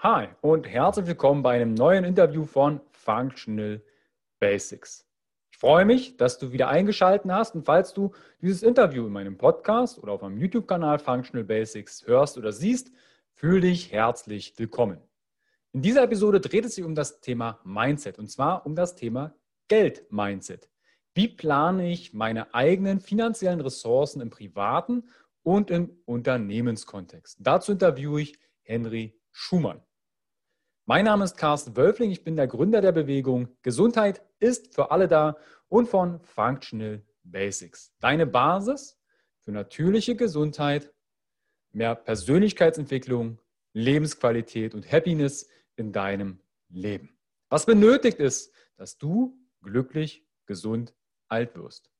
Hi und herzlich willkommen bei einem neuen Interview von Functional Basics. Ich freue mich, dass du wieder eingeschaltet hast und falls du dieses Interview in meinem Podcast oder auf meinem YouTube-Kanal Functional Basics hörst oder siehst, fühle dich herzlich willkommen. In dieser Episode dreht es sich um das Thema Mindset und zwar um das Thema Geld-Mindset. Wie plane ich meine eigenen finanziellen Ressourcen im privaten und im Unternehmenskontext? Dazu interviewe ich Henry Schumann. Mein Name ist Carsten Wölfling, ich bin der Gründer der Bewegung Gesundheit ist für alle da und von Functional Basics. Deine Basis für natürliche Gesundheit, mehr Persönlichkeitsentwicklung, Lebensqualität und Happiness in deinem Leben. Was benötigt ist, dass du glücklich, gesund, alt wirst.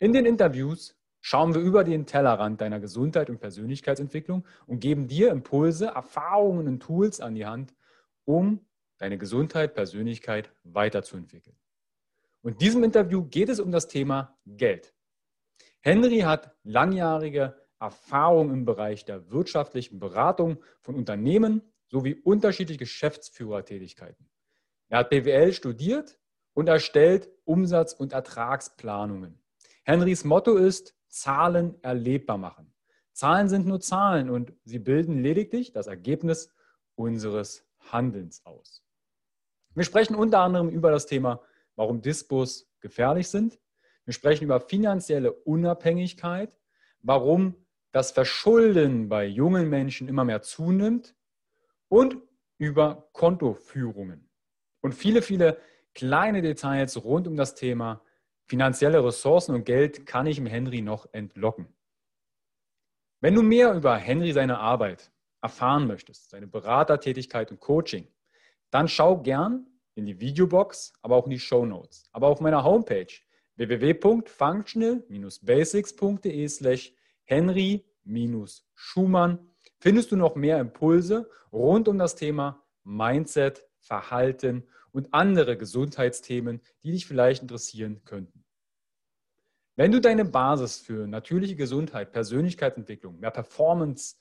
In den Interviews schauen wir über den Tellerrand deiner Gesundheit und Persönlichkeitsentwicklung und geben dir Impulse, Erfahrungen und Tools an die Hand, um deine Gesundheit, Persönlichkeit weiterzuentwickeln. Und in diesem Interview geht es um das Thema Geld. Henry hat langjährige Erfahrung im Bereich der wirtschaftlichen Beratung von Unternehmen sowie unterschiedliche Geschäftsführertätigkeiten. Er hat BWL studiert und erstellt Umsatz- und Ertragsplanungen. Henrys Motto ist, Zahlen erlebbar machen. Zahlen sind nur Zahlen und sie bilden lediglich das Ergebnis unseres Handelns aus. Wir sprechen unter anderem über das Thema, warum Dispos gefährlich sind. Wir sprechen über finanzielle Unabhängigkeit, warum das Verschulden bei jungen Menschen immer mehr zunimmt und über Kontoführungen. Und viele, viele kleine Details rund um das Thema Finanzielle Ressourcen und Geld kann ich im Henry noch entlocken. Wenn du mehr über Henry seine Arbeit erfahren möchtest, seine Beratertätigkeit und Coaching, dann schau gern in die Videobox, aber auch in die Show Notes. Aber auf meiner Homepage www.functional-basics.de slash Henry-Schumann findest du noch mehr Impulse rund um das Thema Mindset, Verhalten und andere Gesundheitsthemen, die dich vielleicht interessieren könnten. Wenn du deine Basis für natürliche Gesundheit, Persönlichkeitsentwicklung, mehr Performance,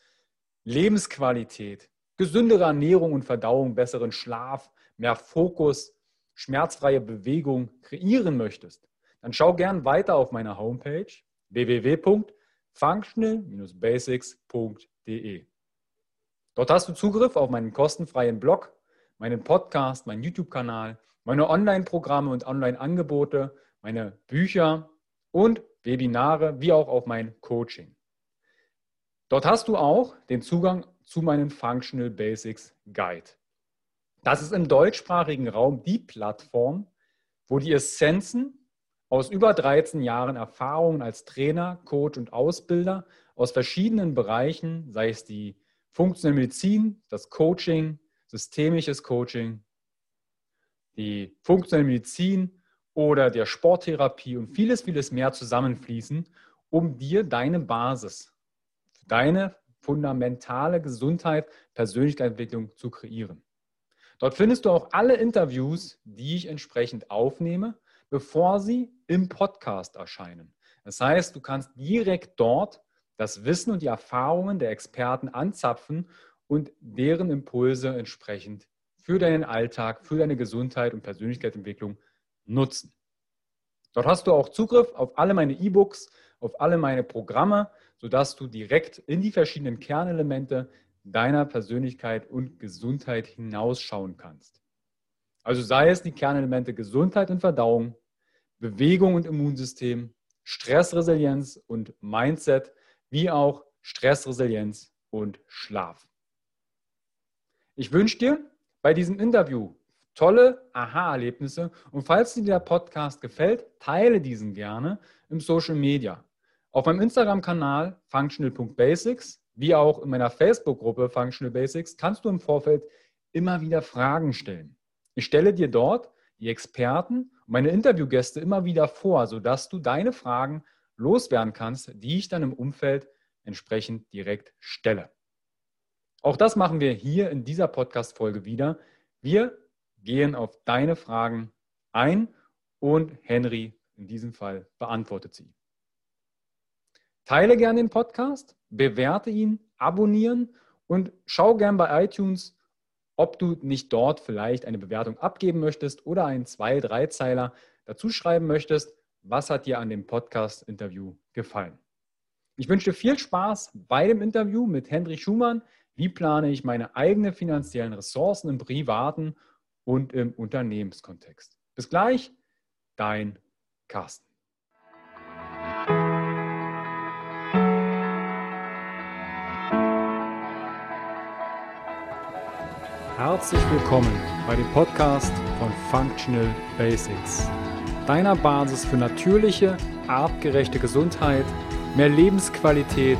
Lebensqualität, gesündere Ernährung und Verdauung, besseren Schlaf, mehr Fokus, schmerzfreie Bewegung kreieren möchtest, dann schau gern weiter auf meiner Homepage www.functional-basics.de. Dort hast du Zugriff auf meinen kostenfreien Blog meinen Podcast, meinen YouTube-Kanal, meine Online-Programme und Online-Angebote, meine Bücher und Webinare, wie auch auf mein Coaching. Dort hast du auch den Zugang zu meinem Functional Basics Guide. Das ist im deutschsprachigen Raum die Plattform, wo die Essenzen aus über 13 Jahren Erfahrungen als Trainer, Coach und Ausbilder aus verschiedenen Bereichen, sei es die funktionelle Medizin, das Coaching, systemisches Coaching, die funktionelle Medizin oder der Sporttherapie und vieles, vieles mehr zusammenfließen, um dir deine Basis, deine fundamentale Gesundheit, Persönlichkeitsentwicklung zu kreieren. Dort findest du auch alle Interviews, die ich entsprechend aufnehme, bevor sie im Podcast erscheinen. Das heißt, du kannst direkt dort das Wissen und die Erfahrungen der Experten anzapfen und deren Impulse entsprechend für deinen Alltag, für deine Gesundheit und Persönlichkeitsentwicklung nutzen. Dort hast du auch Zugriff auf alle meine E-Books, auf alle meine Programme, sodass du direkt in die verschiedenen Kernelemente deiner Persönlichkeit und Gesundheit hinausschauen kannst. Also sei es die Kernelemente Gesundheit und Verdauung, Bewegung und Immunsystem, Stressresilienz und Mindset, wie auch Stressresilienz und Schlaf. Ich wünsche dir bei diesem Interview tolle Aha-Erlebnisse und falls dir der Podcast gefällt, teile diesen gerne im Social Media. Auf meinem Instagram-Kanal functional.basics wie auch in meiner Facebook-Gruppe Functional Basics kannst du im Vorfeld immer wieder Fragen stellen. Ich stelle dir dort die Experten und meine Interviewgäste immer wieder vor, sodass du deine Fragen loswerden kannst, die ich dann im Umfeld entsprechend direkt stelle. Auch das machen wir hier in dieser Podcast-Folge wieder. Wir gehen auf deine Fragen ein und Henry in diesem Fall beantwortet sie. Teile gerne den Podcast, bewerte ihn, abonnieren Und schau gern bei iTunes, ob du nicht dort vielleicht eine Bewertung abgeben möchtest oder einen zwei, drei Zeiler dazu schreiben möchtest. Was hat dir an dem Podcast-Interview gefallen? Ich wünsche dir viel Spaß bei dem Interview mit Henry Schumann. Wie plane ich meine eigenen finanziellen Ressourcen im privaten und im Unternehmenskontext? Bis gleich, dein Carsten. Herzlich willkommen bei dem Podcast von Functional Basics, deiner Basis für natürliche, artgerechte Gesundheit, mehr Lebensqualität,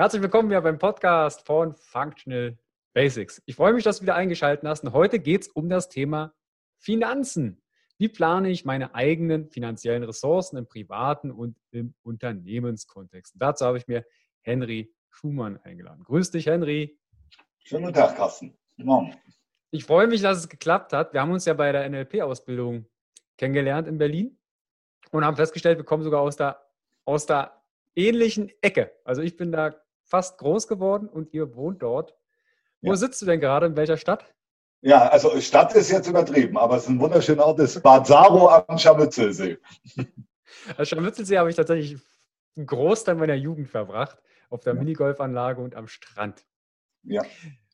Herzlich willkommen wieder beim Podcast von Functional Basics. Ich freue mich, dass du wieder eingeschaltet hast. Und heute geht es um das Thema Finanzen. Wie plane ich meine eigenen finanziellen Ressourcen im privaten und im Unternehmenskontext? Und dazu habe ich mir Henry Schumann eingeladen. Grüß dich, Henry. Schönen guten Tag, Carsten. Guten Morgen. Ich freue mich, dass es geklappt hat. Wir haben uns ja bei der NLP-Ausbildung kennengelernt in Berlin und haben festgestellt, wir kommen sogar aus der, aus der ähnlichen Ecke. Also ich bin da fast groß geworden und ihr wohnt dort. Wo ja. sitzt du denn gerade? In welcher Stadt? Ja, also Stadt ist jetzt übertrieben, aber es ist ein wunderschöner Ort, ist Bad Saro am Scharmützelsee. Also Scharmützelsee habe ich tatsächlich einen Großteil meiner Jugend verbracht, auf der ja. Minigolfanlage und am Strand. Ja.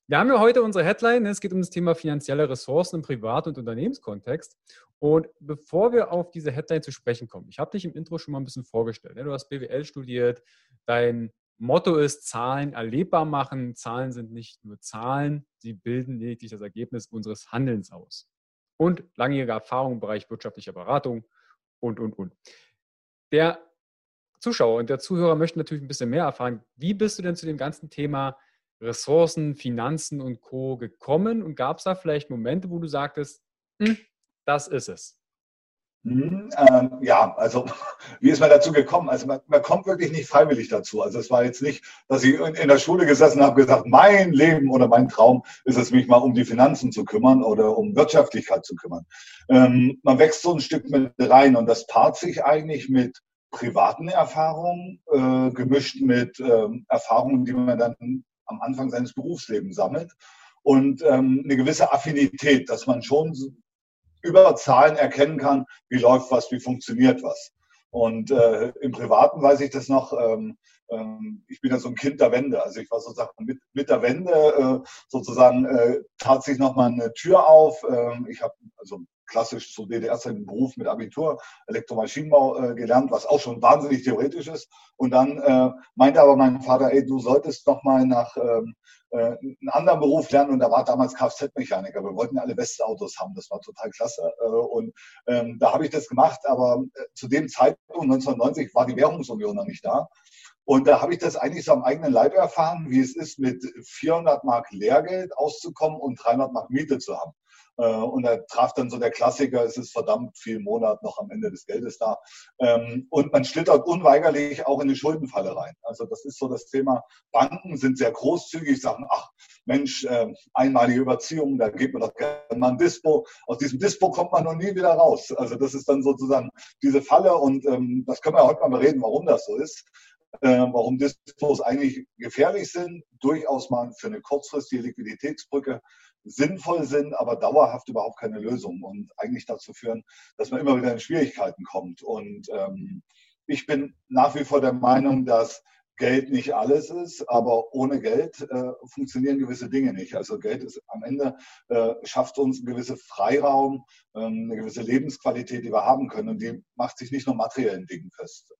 Wir haben ja heute unsere Headline. Ne? Es geht um das Thema finanzielle Ressourcen im Privat- und Unternehmenskontext. Und bevor wir auf diese Headline zu sprechen kommen, ich habe dich im Intro schon mal ein bisschen vorgestellt. Ne? Du hast BWL studiert. Dein Motto ist Zahlen erlebbar machen. Zahlen sind nicht nur Zahlen, sie bilden lediglich das Ergebnis unseres Handelns aus. Und langjährige Erfahrung im Bereich wirtschaftlicher Beratung und, und, und. Der Zuschauer und der Zuhörer möchten natürlich ein bisschen mehr erfahren. Wie bist du denn zu dem ganzen Thema Ressourcen, Finanzen und Co. gekommen? Und gab es da vielleicht Momente, wo du sagtest, hm, das ist es? Hm, ähm, ja, also wie ist man dazu gekommen? Also man, man, kommt wirklich nicht freiwillig dazu. Also es war jetzt nicht, dass ich in, in der Schule gesessen habe, gesagt, mein Leben oder mein Traum ist es, mich mal um die Finanzen zu kümmern oder um Wirtschaftlichkeit zu kümmern. Ähm, man wächst so ein Stück mit rein und das paart sich eigentlich mit privaten Erfahrungen, äh, gemischt mit äh, Erfahrungen, die man dann am Anfang seines Berufslebens sammelt und ähm, eine gewisse Affinität, dass man schon über Zahlen erkennen kann, wie läuft was, wie funktioniert was. Und äh, im Privaten weiß ich das noch, ähm, ähm, ich bin ja so ein Kind der Wende. Also ich war sozusagen mit, mit der Wende äh, sozusagen äh, tat sich nochmal eine Tür auf. Ähm, ich habe also klassisch zu DDR-Zeiten Beruf mit Abitur, Elektromaschinenbau äh, gelernt, was auch schon wahnsinnig theoretisch ist. Und dann äh, meinte aber mein Vater, ey, du solltest noch mal nach ähm, äh, einen anderen Beruf lernen. Und da war damals Kfz-Mechaniker. Wir wollten alle Westautos haben. Das war total klasse. Äh, und ähm, da habe ich das gemacht. Aber äh, zu dem Zeitpunkt, 1990, war die Währungsunion noch nicht da. Und da habe ich das eigentlich so am eigenen Leib erfahren, wie es ist, mit 400 Mark Lehrgeld auszukommen und 300 Mark Miete zu haben. Äh, und da traf dann so der Klassiker, es ist verdammt viel Monat noch am Ende des Geldes da. Ähm, und man schlittert unweigerlich auch in die Schuldenfalle rein. Also das ist so das Thema. Banken sind sehr großzügig, sagen, ach Mensch, ähm, einmalige Überziehung, da geht man doch gerne mal ein Dispo. Aus diesem Dispo kommt man noch nie wieder raus. Also das ist dann sozusagen diese Falle und ähm, das können wir heute mal reden, warum das so ist. Warum Dispos eigentlich gefährlich sind, durchaus mal für eine kurzfristige Liquiditätsbrücke sinnvoll sind, aber dauerhaft überhaupt keine Lösung und eigentlich dazu führen, dass man immer wieder in Schwierigkeiten kommt. Und ähm, ich bin nach wie vor der Meinung, dass Geld nicht alles ist, aber ohne Geld äh, funktionieren gewisse Dinge nicht. Also Geld ist am Ende äh, schafft uns einen gewissen Freiraum, ähm, eine gewisse Lebensqualität, die wir haben können und die macht sich nicht nur materiellen Dingen fest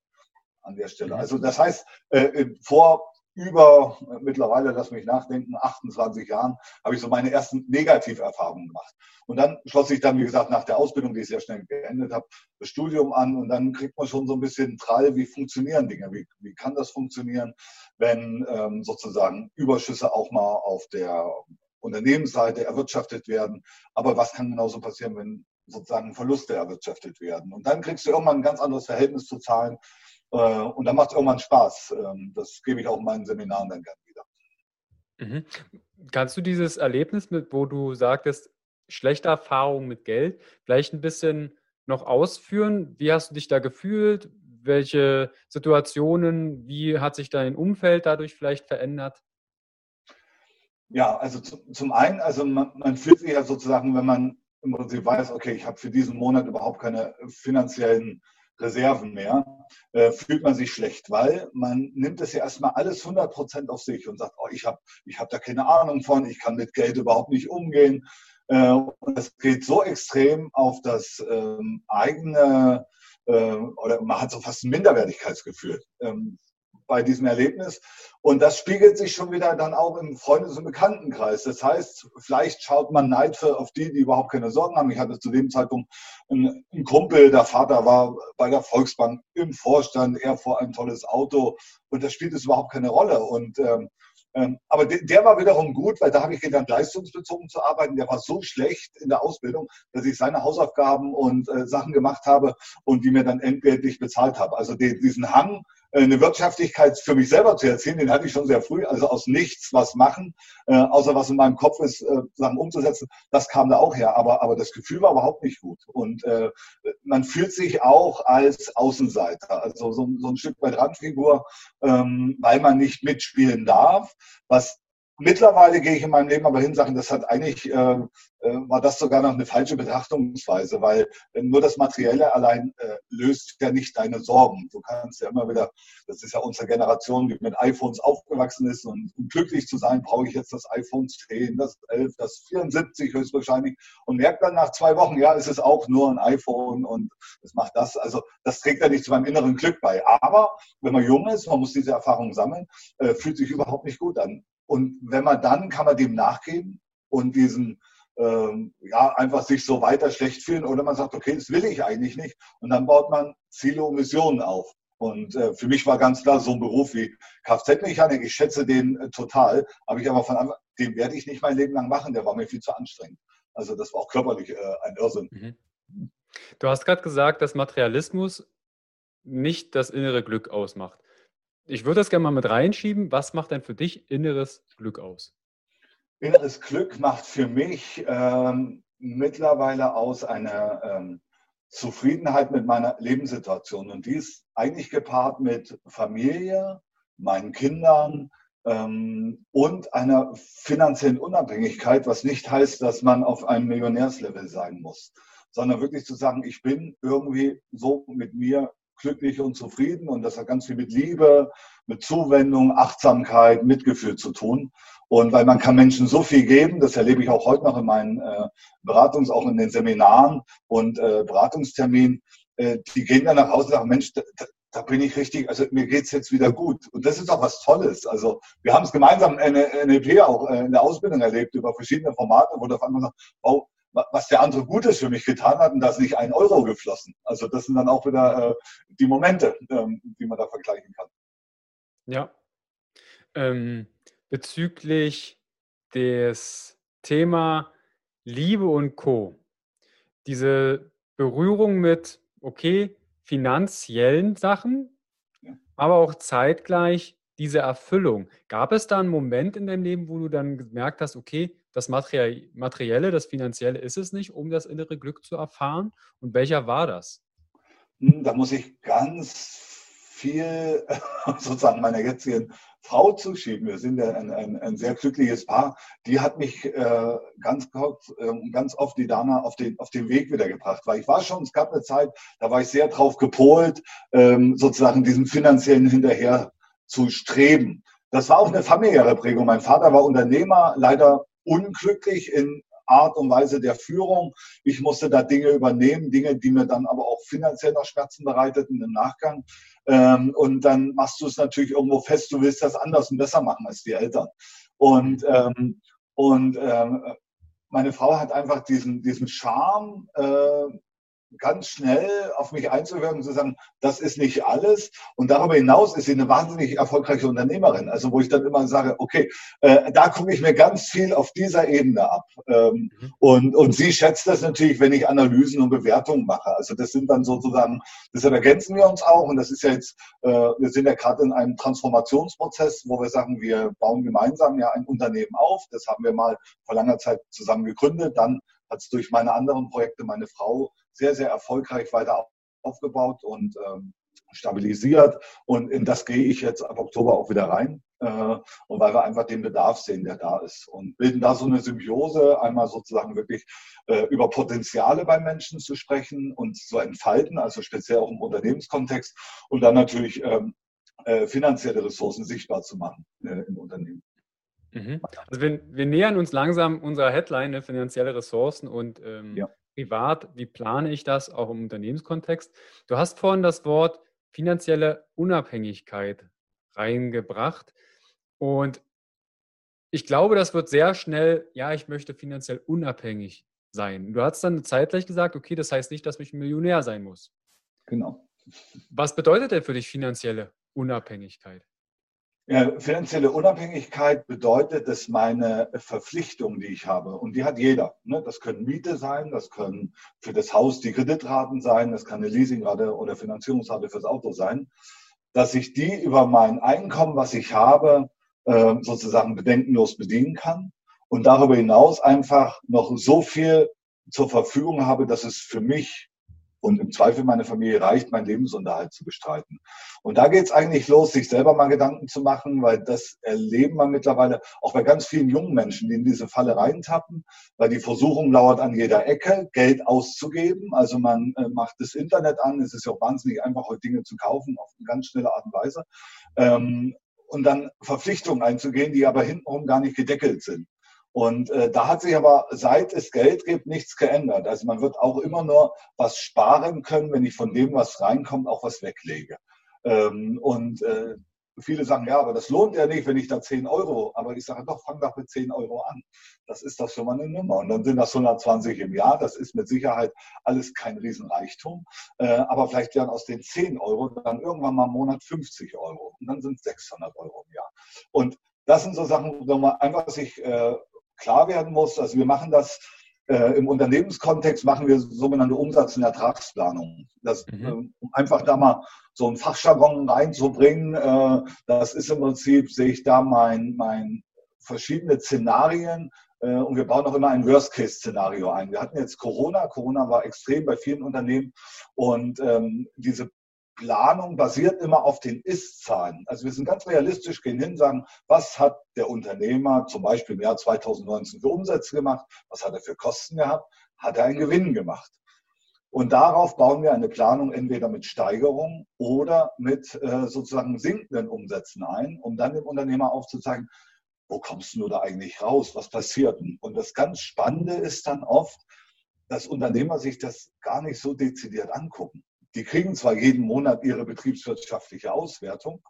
an der Stelle. Mhm. Also das heißt, äh, vor über mittlerweile, lass mich nachdenken, 28 Jahren habe ich so meine ersten Negativerfahrungen gemacht. Und dann schloss ich dann, wie gesagt, nach der Ausbildung, die ich sehr schnell beendet habe, das Studium an und dann kriegt man schon so ein bisschen Trall, wie funktionieren Dinge, wie, wie kann das funktionieren, wenn ähm, sozusagen Überschüsse auch mal auf der Unternehmensseite erwirtschaftet werden. Aber was kann genauso passieren, wenn sozusagen Verluste erwirtschaftet werden? Und dann kriegst du irgendwann ein ganz anderes Verhältnis zu Zahlen. Äh, und dann macht es irgendwann Spaß. Ähm, das gebe ich auch in meinen Seminaren dann gerne wieder. Mhm. Kannst du dieses Erlebnis, mit, wo du sagtest, schlechte Erfahrungen mit Geld, vielleicht ein bisschen noch ausführen? Wie hast du dich da gefühlt? Welche Situationen, wie hat sich dein Umfeld dadurch vielleicht verändert? Ja, also zum einen, also man, man fühlt sich ja sozusagen, wenn man im Prinzip weiß, okay, ich habe für diesen Monat überhaupt keine finanziellen Reserven mehr, äh, fühlt man sich schlecht, weil man nimmt es ja erstmal alles 100 Prozent auf sich und sagt, oh, ich habe ich hab da keine Ahnung von, ich kann mit Geld überhaupt nicht umgehen. Äh, und es geht so extrem auf das ähm, eigene, äh, oder man hat so fast ein Minderwertigkeitsgefühl. Ähm, bei diesem Erlebnis. Und das spiegelt sich schon wieder dann auch im Freundes- und Bekanntenkreis. Das heißt, vielleicht schaut man neidvoll auf die, die überhaupt keine Sorgen haben. Ich hatte zu dem Zeitpunkt einen, Kumpel, der Vater war bei der Volksbank im Vorstand, er vor ein tolles Auto. Und das spielt es überhaupt keine Rolle. Und ähm, ähm, aber der war wiederum gut, weil da habe ich gelernt, leistungsbezogen zu arbeiten. Der war so schlecht in der Ausbildung, dass ich seine Hausaufgaben und äh, Sachen gemacht habe und die mir dann entgeltlich bezahlt habe. Also diesen Hang, eine Wirtschaftlichkeit für mich selber zu erzielen, den hatte ich schon sehr früh, also aus nichts was machen, äh, außer was in meinem Kopf ist, äh, Sachen umzusetzen, das kam da auch her, aber, aber das Gefühl war überhaupt nicht gut. Und äh, man fühlt sich auch als Außenseiter, also so, so ein Stück weit Randfigur, ähm, weil man nicht mitspielen darf, was Mittlerweile gehe ich in meinem Leben aber hin, sagen, das hat eigentlich, äh, äh, war das sogar noch eine falsche Betrachtungsweise, weil nur das Materielle allein äh, löst ja nicht deine Sorgen. Du kannst ja immer wieder, das ist ja unsere Generation, die mit iPhones aufgewachsen ist und um glücklich zu sein, brauche ich jetzt das iPhone 10, das 11, das 74 höchstwahrscheinlich und merkt dann nach zwei Wochen, ja, es ist auch nur ein iPhone und es macht das. Also das trägt ja nicht zu meinem inneren Glück bei. Aber wenn man jung ist, man muss diese Erfahrung sammeln, äh, fühlt sich überhaupt nicht gut an. Und wenn man dann, kann man dem nachgeben und diesen, ähm, ja, einfach sich so weiter schlecht fühlen oder man sagt, okay, das will ich eigentlich nicht. Und dann baut man Ziele und Missionen auf. Und äh, für mich war ganz klar so ein Beruf wie Kfz-Mechanik. Ich schätze den äh, total, habe ich aber von Anfang, den werde ich nicht mein Leben lang machen. Der war mir viel zu anstrengend. Also das war auch körperlich äh, ein Irrsinn. Mhm. Du hast gerade gesagt, dass Materialismus nicht das innere Glück ausmacht ich würde das gerne mal mit reinschieben. Was macht denn für dich inneres Glück aus? Inneres Glück macht für mich ähm, mittlerweile aus eine ähm, Zufriedenheit mit meiner Lebenssituation. Und die ist eigentlich gepaart mit Familie, meinen Kindern ähm, und einer finanziellen Unabhängigkeit, was nicht heißt, dass man auf einem Millionärslevel sein muss, sondern wirklich zu sagen, ich bin irgendwie so mit mir glücklich und zufrieden und das hat ganz viel mit Liebe, mit Zuwendung, Achtsamkeit, Mitgefühl zu tun. Und weil man kann Menschen so viel geben, das erlebe ich auch heute noch in meinen äh, Beratungs-, auch in den Seminaren und äh, Beratungsterminen, äh, die gehen dann nach Hause und sagen, Mensch, da, da bin ich richtig, also mir geht's jetzt wieder gut. Und das ist auch was Tolles. Also wir haben es gemeinsam in NLP auch äh, in der Ausbildung erlebt, über verschiedene Formate, wo der auf einmal sagt, wow, was der andere Gutes für mich getan hat und da ist nicht ein Euro geflossen. Also das sind dann auch wieder äh, die Momente, ähm, die man da vergleichen kann. Ja. Ähm, bezüglich des Thema Liebe und Co. Diese Berührung mit, okay, finanziellen Sachen, ja. aber auch zeitgleich diese Erfüllung. Gab es da einen Moment in deinem Leben, wo du dann gemerkt hast, okay, das Materielle, das Finanzielle ist es nicht, um das innere Glück zu erfahren? Und welcher war das? Hm, da muss ich ganz viel sozusagen meiner jetzigen Frau zuschieben. Wir sind ja ein, ein, ein sehr glückliches Paar. Die hat mich äh, ganz kurz, äh, ganz oft die Dana auf den, auf den Weg wieder gebracht. Weil ich war schon, es gab eine Zeit, da war ich sehr drauf gepolt, ähm, sozusagen diesem finanziellen hinterher zu streben. Das war auch eine familiäre Prägung. Mein Vater war Unternehmer, leider unglücklich in Art und Weise der Führung. Ich musste da Dinge übernehmen, Dinge, die mir dann aber auch finanziell noch Schmerzen bereiteten im Nachgang. Ähm, und dann machst du es natürlich irgendwo fest, du willst das anders und besser machen als die Eltern. Und, ähm, und ähm, meine Frau hat einfach diesen, diesen Charme, äh, ganz schnell auf mich einzuwirken, zu sagen, das ist nicht alles. Und darüber hinaus ist sie eine wahnsinnig erfolgreiche Unternehmerin. Also wo ich dann immer sage, okay, äh, da gucke ich mir ganz viel auf dieser Ebene ab. Ähm, mhm. und, und sie schätzt das natürlich, wenn ich Analysen und Bewertungen mache. Also das sind dann sozusagen, deshalb ergänzen wir uns auch. Und das ist ja jetzt, äh, wir sind ja gerade in einem Transformationsprozess, wo wir sagen, wir bauen gemeinsam ja ein Unternehmen auf. Das haben wir mal vor langer Zeit zusammen gegründet. Dann hat es durch meine anderen Projekte meine Frau sehr, sehr erfolgreich weiter aufgebaut und ähm, stabilisiert. Und in das gehe ich jetzt ab Oktober auch wieder rein. Äh, und weil wir einfach den Bedarf sehen, der da ist. Und bilden da so eine Symbiose, einmal sozusagen wirklich äh, über Potenziale bei Menschen zu sprechen und zu entfalten, also speziell auch im Unternehmenskontext. Und dann natürlich ähm, äh, finanzielle Ressourcen sichtbar zu machen äh, im Unternehmen. Mhm. Also wir, wir, nähern uns langsam unserer Headline, ne, finanzielle Ressourcen und ähm, ja. privat, wie plane ich das auch im Unternehmenskontext? Du hast vorhin das Wort finanzielle Unabhängigkeit reingebracht und ich glaube, das wird sehr schnell, ja, ich möchte finanziell unabhängig sein. Du hast dann zeitgleich gesagt, okay, das heißt nicht, dass ich ein Millionär sein muss. Genau. Was bedeutet denn für dich finanzielle Unabhängigkeit? Ja, finanzielle Unabhängigkeit bedeutet, dass meine Verpflichtungen, die ich habe, und die hat jeder, ne? das können Miete sein, das können für das Haus die Kreditraten sein, das kann eine Leasingrate oder Finanzierungsrate fürs Auto sein, dass ich die über mein Einkommen, was ich habe, äh, sozusagen bedenkenlos bedienen kann und darüber hinaus einfach noch so viel zur Verfügung habe, dass es für mich und im Zweifel meine Familie reicht, meinen Lebensunterhalt zu bestreiten. Und da geht es eigentlich los, sich selber mal Gedanken zu machen, weil das erleben wir mittlerweile auch bei ganz vielen jungen Menschen, die in diese Falle reintappen, weil die Versuchung lauert an jeder Ecke, Geld auszugeben. Also man äh, macht das Internet an, es ist ja auch wahnsinnig einfach, heute Dinge zu kaufen, auf eine ganz schnelle Art und Weise. Ähm, und dann Verpflichtungen einzugehen, die aber hintenrum gar nicht gedeckelt sind. Und äh, da hat sich aber seit es Geld gibt nichts geändert. Also man wird auch immer nur was sparen können, wenn ich von dem, was reinkommt, auch was weglege. Ähm, und äh, viele sagen, ja, aber das lohnt ja nicht, wenn ich da 10 Euro, aber ich sage doch, fang doch mit 10 Euro an. Das ist doch schon mal eine Nummer. Und dann sind das 120 im Jahr. Das ist mit Sicherheit alles kein Riesenreichtum. Äh, aber vielleicht werden aus den 10 Euro dann irgendwann mal im Monat 50 Euro. Und dann sind es 600 Euro im Jahr. Und das sind so Sachen, wo man einfach sich äh, klar werden muss. Also wir machen das äh, im Unternehmenskontext, machen wir sogenannte Umsatz- und Ertragsplanung. Das, mhm. äh, um einfach da mal so ein Fachjargon reinzubringen, äh, das ist im Prinzip, sehe ich da mein, mein verschiedene Szenarien, äh, und wir bauen auch immer ein Worst-Case-Szenario ein. Wir hatten jetzt Corona. Corona war extrem bei vielen Unternehmen. Und ähm, diese Planung basiert immer auf den Ist-Zahlen. Also wir sind ganz realistisch, gehen hin, sagen, was hat der Unternehmer zum Beispiel im Jahr 2019 für Umsätze gemacht, was hat er für Kosten gehabt, hat er einen Gewinn gemacht. Und darauf bauen wir eine Planung entweder mit Steigerung oder mit äh, sozusagen sinkenden Umsätzen ein, um dann dem Unternehmer aufzuzeigen, wo kommst du da eigentlich raus, was passiert. Und das ganz Spannende ist dann oft, dass Unternehmer sich das gar nicht so dezidiert angucken. Die kriegen zwar jeden Monat ihre betriebswirtschaftliche Auswertung,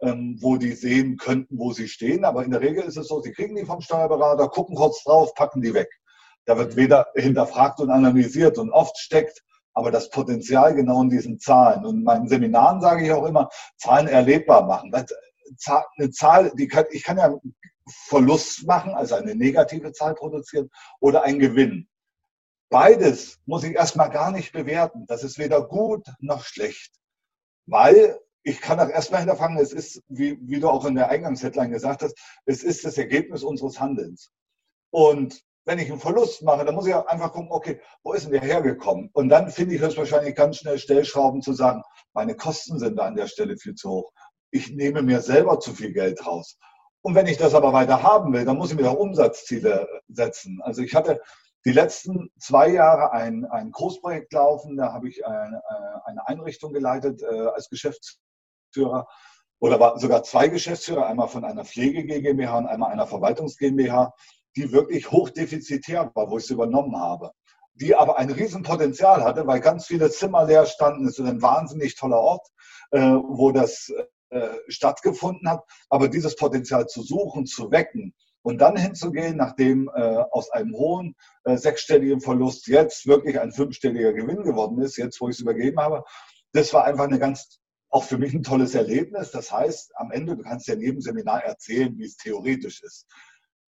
ähm, wo die sehen könnten, wo sie stehen, aber in der Regel ist es so, sie kriegen die vom Steuerberater, gucken kurz drauf, packen die weg. Da wird mhm. weder hinterfragt und analysiert und oft steckt aber das Potenzial genau in diesen Zahlen. Und in meinen Seminaren sage ich auch immer, Zahlen erlebbar machen. Eine Zahl, die kann, ich kann ja Verlust machen, also eine negative Zahl produzieren oder einen Gewinn. Beides muss ich erstmal gar nicht bewerten. Das ist weder gut noch schlecht. Weil ich kann auch erstmal hinterfangen, es ist, wie, wie du auch in der Eingangsheadline gesagt hast, es ist das Ergebnis unseres Handelns. Und wenn ich einen Verlust mache, dann muss ich einfach gucken, okay, wo ist denn der hergekommen? Und dann finde ich es wahrscheinlich ganz schnell Stellschrauben zu sagen, meine Kosten sind da an der Stelle viel zu hoch. Ich nehme mir selber zu viel Geld raus. Und wenn ich das aber weiter haben will, dann muss ich mir auch Umsatzziele setzen. Also ich hatte die letzten zwei Jahre ein, ein Großprojekt laufen. Da habe ich eine, äh, eine Einrichtung geleitet äh, als Geschäftsführer oder war sogar zwei Geschäftsführer, einmal von einer Pflege GmbH und einmal einer Verwaltungs GmbH, die wirklich hochdefizitär war, wo ich sie übernommen habe. Die aber ein Riesenpotenzial hatte, weil ganz viele Zimmer leer standen. Es ist ein wahnsinnig toller Ort, äh, wo das äh, stattgefunden hat. Aber dieses Potenzial zu suchen, zu wecken, Und dann hinzugehen, nachdem äh, aus einem hohen äh, sechsstelligen Verlust jetzt wirklich ein fünfstelliger Gewinn geworden ist, jetzt wo ich es übergeben habe, das war einfach eine ganz, auch für mich ein tolles Erlebnis. Das heißt, am Ende, du kannst ja jedem Seminar erzählen, wie es theoretisch ist.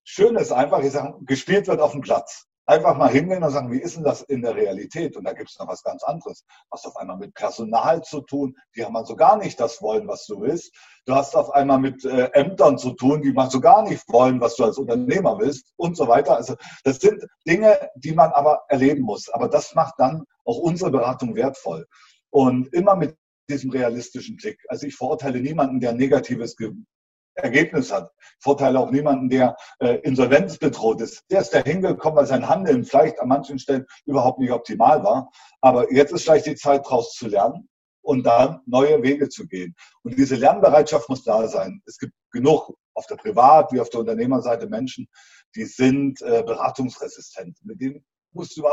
Schön ist einfach, ich sage, gespielt wird auf dem Platz einfach mal hingehen und sagen, wie ist denn das in der Realität? Und da gibt es noch was ganz anderes. Was auf einmal mit Personal zu tun, die haben also gar nicht das wollen, was du willst. Du hast auf einmal mit äh, Ämtern zu tun, die man so gar nicht wollen, was du als Unternehmer willst und so weiter. Also das sind Dinge, die man aber erleben muss. Aber das macht dann auch unsere Beratung wertvoll. Und immer mit diesem realistischen Blick. Also ich verurteile niemanden, der negatives Ergebnis hat. Vorteile auch niemanden, der äh, Insolvenz bedroht ist. Der ist da hingekommen, weil sein Handeln vielleicht an manchen Stellen überhaupt nicht optimal war. Aber jetzt ist vielleicht die Zeit, daraus zu lernen und dann neue Wege zu gehen. Und diese Lernbereitschaft muss da sein. Es gibt genug auf der Privat- wie auf der Unternehmerseite Menschen, die sind äh, beratungsresistent. Mit denen musst du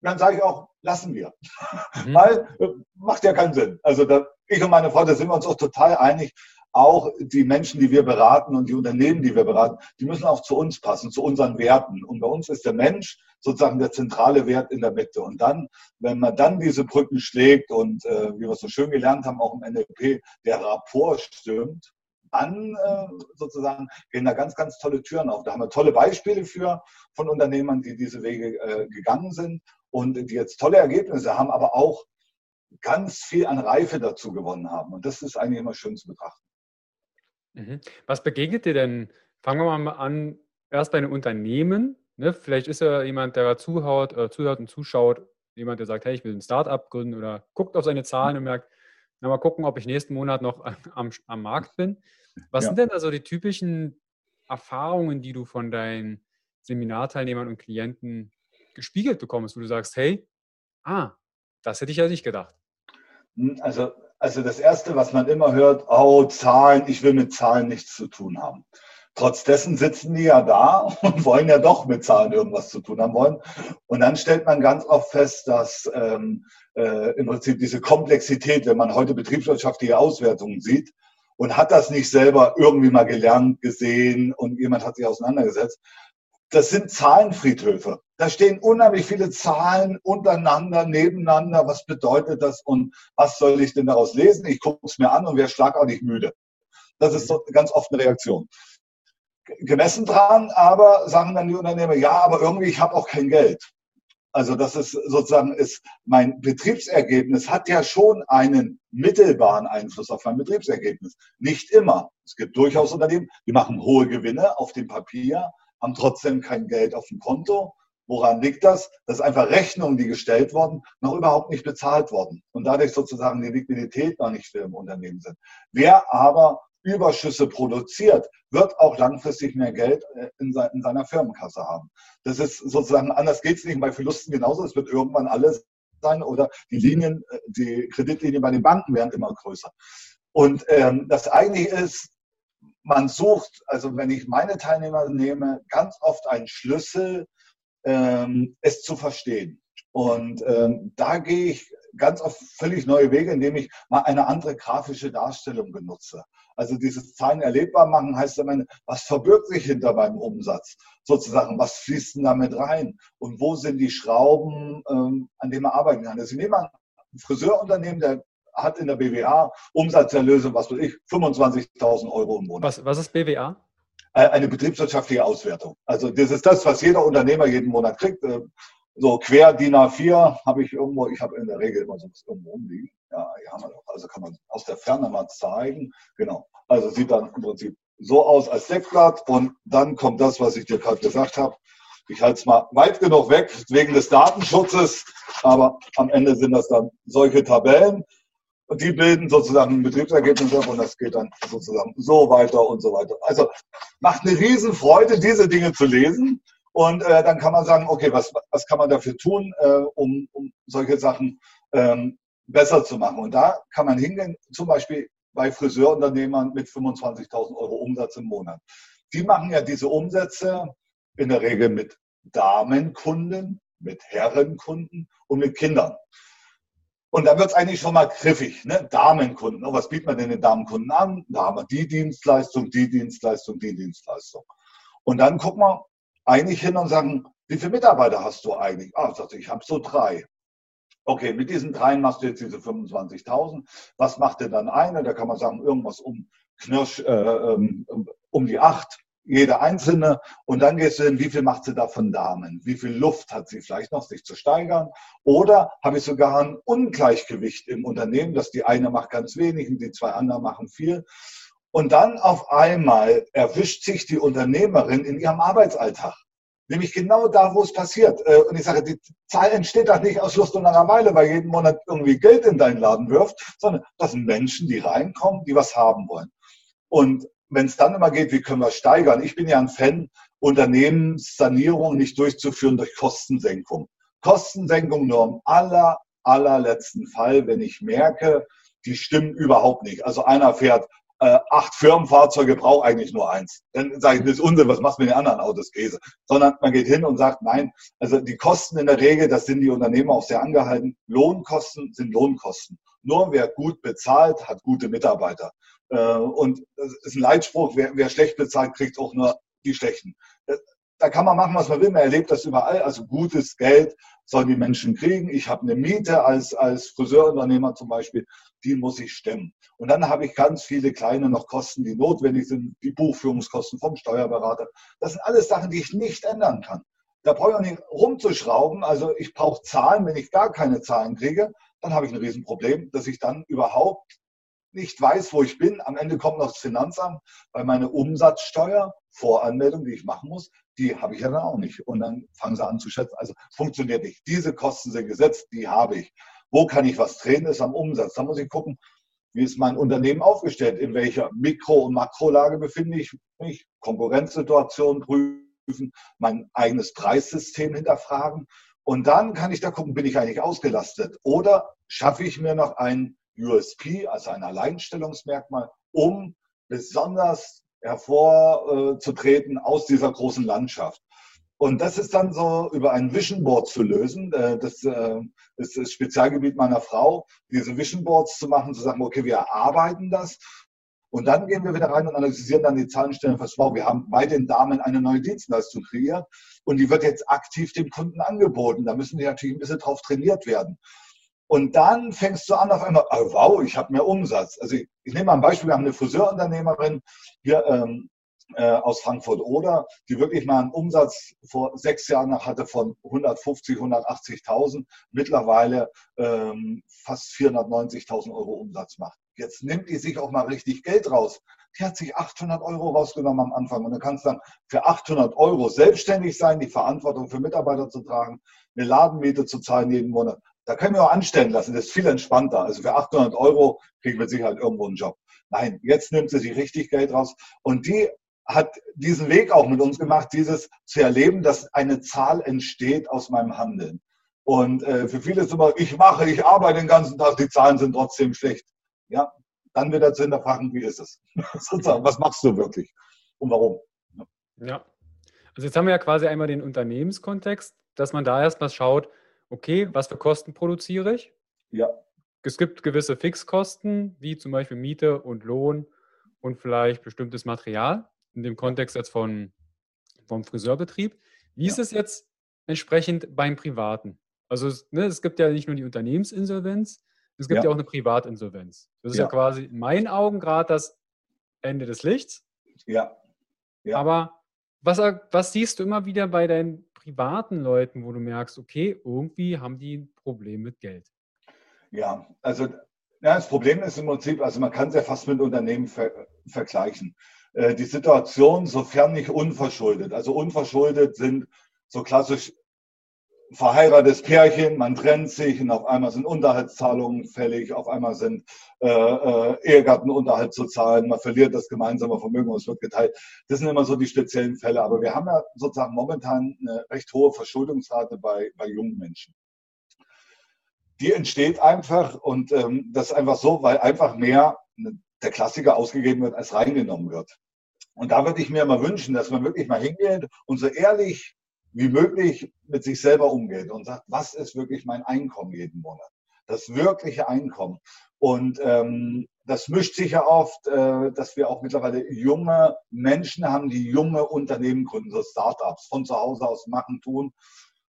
dann sage ich auch, lassen wir. Mhm. Weil äh, macht ja keinen Sinn. Also da, ich und meine Frau, da sind wir uns auch total einig auch die Menschen, die wir beraten und die Unternehmen, die wir beraten, die müssen auch zu uns passen, zu unseren Werten. Und bei uns ist der Mensch sozusagen der zentrale Wert in der Mitte. Und dann, wenn man dann diese Brücken schlägt und äh, wie wir es so schön gelernt haben, auch im NLP, der Rapport stimmt, dann äh, sozusagen gehen da ganz, ganz tolle Türen auf. Da haben wir tolle Beispiele für von Unternehmern, die diese Wege äh, gegangen sind und die jetzt tolle Ergebnisse haben, aber auch ganz viel an Reife dazu gewonnen haben. Und das ist eigentlich immer schön zu betrachten. Mhm. Was begegnet dir denn? Fangen wir mal an, erst bei einem Unternehmen. Ne? Vielleicht ist ja jemand, der zuhört, äh, zuhört und zuschaut, jemand, der sagt, hey, ich will ein Startup gründen oder guckt auf seine Zahlen und merkt, na, mal gucken, ob ich nächsten Monat noch am, am Markt bin. Was ja. sind denn also die typischen Erfahrungen, die du von deinen Seminarteilnehmern und Klienten gespiegelt bekommst, wo du sagst, hey, ah, das hätte ich ja nicht gedacht? Hm, also also das Erste, was man immer hört, oh, Zahlen, ich will mit Zahlen nichts zu tun haben. Trotz dessen sitzen die ja da und wollen ja doch mit Zahlen irgendwas zu tun haben wollen. Und dann stellt man ganz oft fest, dass ähm, äh, im Prinzip diese Komplexität, wenn man heute betriebswirtschaftliche Auswertungen sieht und hat das nicht selber irgendwie mal gelernt, gesehen und jemand hat sich auseinandergesetzt, das sind Zahlenfriedhöfe. Da stehen unheimlich viele Zahlen untereinander, nebeneinander. Was bedeutet das und was soll ich denn daraus lesen? Ich gucke es mir an und wäre schlagartig müde. Das ist so ganz oft eine Reaktion. Gemessen dran, aber sagen dann die Unternehmer, ja, aber irgendwie, ich habe auch kein Geld. Also das ist sozusagen, ist mein Betriebsergebnis hat ja schon einen mittelbaren Einfluss auf mein Betriebsergebnis. Nicht immer. Es gibt durchaus Unternehmen, die machen hohe Gewinne auf dem Papier, haben trotzdem kein Geld auf dem Konto. Woran liegt das? Das ist einfach Rechnungen, die gestellt wurden, noch überhaupt nicht bezahlt worden und dadurch sozusagen die Liquidität noch nicht im Unternehmen sind. Wer aber Überschüsse produziert, wird auch langfristig mehr Geld äh, in, seiner Firmenkasse haben. Das ist sozusagen, anders geht es nicht bei Verlusten genauso. Es wird irgendwann alles sein oder die Linien, äh, die Kreditlinien bei den Banken werden immer größer. Und ähm, das eigentliche ist, man sucht, also wenn ich meine Teilnehmer nehme, ganz oft einen Schlüssel, ähm, es zu verstehen. Und ähm, da gehe ich ganz auf völlig neue Wege, indem ich mal eine andere grafische Darstellung benutze. Also dieses Zahlen erlebbar machen heißt immer, was verbirgt sich hinter meinem Umsatz? Sozusagen, was fließt denn damit rein? Und wo sind die Schrauben, ähm, an denen man arbeiten kann? Also ich nehme ein Friseurunternehmen, der hat in der BWA Umsatzerlöse, was weiß ich, 25.000 Euro im Monat. Was, was ist BWA? Äh, eine betriebswirtschaftliche Auswertung. Also das ist das, was jeder Unternehmer jeden Monat kriegt. Äh, so quer DIN A4 habe ich irgendwo, ich habe in der Regel immer so was irgendwo rumliegen. Ja, hier haben wir doch. Also kann man aus der Ferne mal zeigen. Genau. Also sieht dann im Prinzip so aus als Deckblatt und dann kommt das, was ich dir gerade gesagt habe. Ich halte es mal weit genug weg wegen des Datenschutzes, aber am Ende sind das dann solche Tabellen. Und die bilden sozusagen ein Betriebsergebnis ab und das geht dann sozusagen so weiter und so weiter. Also macht eine Riesenfreude, diese Dinge zu lesen. Und äh, dann kann man sagen, okay, was, was kann man dafür tun, äh, um, um solche Sachen ähm, besser zu machen? Und da kann man hingehen, zum Beispiel bei Friseurunternehmern mit 25.000 Euro Umsatz im Monat. Die machen ja diese Umsätze in der Regel mit Damenkunden, mit Herrenkunden und mit Kindern. Und da wird es eigentlich schon mal griffig, ne? Damenkunden. Oh, was bietet man denn den Damenkunden an? Da haben wir die Dienstleistung, die Dienstleistung, die Dienstleistung. Und dann gucken wir eigentlich hin und sagen, wie viele Mitarbeiter hast du eigentlich? Ah, sagte ich, habe so drei. Okay, mit diesen dreien machst du jetzt diese 25.000. Was macht denn dann eine? Da kann man sagen, irgendwas um Knirsch, äh, ähm, um die acht jede einzelne. Und dann gehst du hin, wie viel macht sie davon Damen? Wie viel Luft hat sie vielleicht noch, sich zu steigern? Oder habe ich sogar ein Ungleichgewicht im Unternehmen, dass die eine macht ganz wenig und die zwei anderen machen viel. Und dann auf einmal erwischt sich die Unternehmerin in ihrem Arbeitsalltag. Nämlich genau da, wo es passiert. Äh, und ich sage, die Zahl entsteht doch nicht aus Lust und Langeweile, weil jeden Monat irgendwie Geld in deinen Laden wirft, sondern das sind Menschen, die reinkommen, die was haben wollen. Und wenn es dann immer geht, wie können wir steigern? Ich bin ja ein Fan, Unternehmenssanierung nicht durchzuführen durch Kostensenkung. Kostensenkung nur im aller, allerletzten Fall, wenn ich merke, die stimmen überhaupt nicht. Also einer fährt äh, acht Firmenfahrzeuge, braucht eigentlich nur eins. Dann sage ich, das ist Unsinn, was machst du mit den anderen Autos, Käse? Sondern man geht hin und sagt, nein, also die Kosten in der Regel, das sind die Unternehmer auch sehr angehalten, Lohnkosten sind Lohnkosten. Nur wer gut bezahlt, hat gute Mitarbeiter. Äh, und das ist ein Leitspruch, wer, wer schlecht bezahlt, kriegt auch nur die Schlechten. Äh, da kann man machen, was man will. Man erlebt das überall. Also gutes Geld sollen die Menschen kriegen. Ich habe eine Miete als, als Friseurunternehmer zum Beispiel, die muss ich stemmen. Und dann habe ich ganz viele kleine noch Kosten, die notwendig sind, die Buchführungskosten vom Steuerberater. Das sind alles Sachen, die ich nicht ändern kann. Da brauche ich auch nicht rumzuschrauben. Also ich brauche Zahlen. Wenn ich gar keine Zahlen kriege, dann habe ich ein Riesenproblem, dass ich dann überhaupt nicht weiß, wo ich bin. Am Ende kommt noch das Finanzamt, weil meine Umsatzsteuer, Voranmeldung, die ich machen muss, die habe ich ja dann auch nicht. Und dann fangen sie an zu schätzen. Also funktioniert nicht. Diese Kosten sind gesetzt, die habe ich. Wo kann ich was drehen, ist am Umsatz. Da muss ich gucken, wie ist mein Unternehmen aufgestellt, in welcher Mikro- und Makrolage befinde ich mich, Konkurrenzsituation prüfen, mein eigenes Preissystem hinterfragen. Und dann kann ich da gucken, bin ich eigentlich ausgelastet oder schaffe ich mir noch ein USP, also ein Alleinstellungsmerkmal, um besonders hervorzutreten aus dieser großen Landschaft. Und das ist dann so über ein Vision Board zu lösen. Äh, das äh, ist das Spezialgebiet meiner Frau, diese Vision Boards zu machen, zu sagen, okay, wir erarbeiten das. Und dann gehen wir wieder rein und analysieren dann die Zahlenstellen fest, wow, wir haben bei den Damen eine neue Dienstleistung kreiert und die wird jetzt aktiv dem Kunden angeboten. Da müssen die natürlich ein bisschen drauf trainiert werden. Und dann fängst du an auf einmal, oh, wow, ich habe mehr Umsatz. Also ich, ich, nehme mal ein Beispiel, wir haben eine Friseurunternehmerin hier ähm, äh, aus Frankfurt oder die wirklich mal einen Umsatz vor sechs Jahren noch hatte von 150, 180.000, mittlerweile ähm, fast 490.000 Euro Umsatz macht. Jetzt nimmt die sich auch mal richtig Geld raus. Die hat sich 800 Euro rausgenommen am Anfang. Und du kannst dann für 800 Euro selbstständig sein, die Verantwortung für Mitarbeiter zu tragen, eine Ladenmiete zu zahlen jeden Monat. Da können wir auch anstellen lassen, das ist viel entspannter. Also für 800 Euro kriegen wir sicher halt irgendwo einen Job. Nein, jetzt nimmt sie sich richtig Geld raus. Und die hat diesen Weg auch mit uns gemacht, dieses zu erleben, dass eine Zahl entsteht aus meinem Handeln. Und äh, für viele ist immer, ich mache, ich arbeite den ganzen Tag, die Zahlen sind trotzdem schlecht. Ja, dann wird er zu hinterfragen, wie ist es? was machst du wirklich und warum? Ja. Also jetzt haben wir ja quasi einmal den Unternehmenskontext, dass man da erstmal schaut, okay, was für Kosten produziere ich? Ja. Es gibt gewisse Fixkosten, wie zum Beispiel Miete und Lohn und vielleicht bestimmtes Material, in dem Kontext jetzt von, vom Friseurbetrieb. Wie ja. ist es jetzt entsprechend beim Privaten? Also ne, es gibt ja nicht nur die Unternehmensinsolvenz, es gibt ja, ja auch eine Privatinsolvenz. Das ist ja, ja quasi in meinen Augen gerade das Ende des Lichts. Ja. ja. Aber was, was siehst du immer wieder bei deinen privaten Leuten, wo du merkst, okay, irgendwie haben die ein Problem mit Geld? Ja, also ja, das Problem ist im Prinzip, also man kann es ja fast mit Unternehmen ver vergleichen. Äh, die Situation, sofern nicht unverschuldet, also unverschuldet sind so klassisch verheiratetes Pärchen, man trennt sich und auf einmal sind Unterhaltszahlungen fällig, auf einmal sind äh, äh, Ehegattenunterhalt zu zahlen, man verliert das gemeinsame Vermögen und es wird geteilt. Das sind immer so die speziellen Fälle. Aber wir haben ja sozusagen momentan eine recht hohe Verschuldungsrate bei, bei jungen Menschen. Die entsteht einfach und ähm, das ist einfach so, weil einfach mehr der Klassiker ausgegeben wird, als reingenommen wird. Und da würde ich mir mal wünschen, dass man wirklich mal hingeht und so ehrlich wie möglich mit sich selber umgeht und sagt, was ist wirklich mein Einkommen jeden Monat? Das wirkliche Einkommen. Und ähm, das mischt sich ja oft, äh, dass wir auch mittlerweile junge Menschen haben, die junge Unternehmen gründen, so Startups von zu Hause aus machen, tun.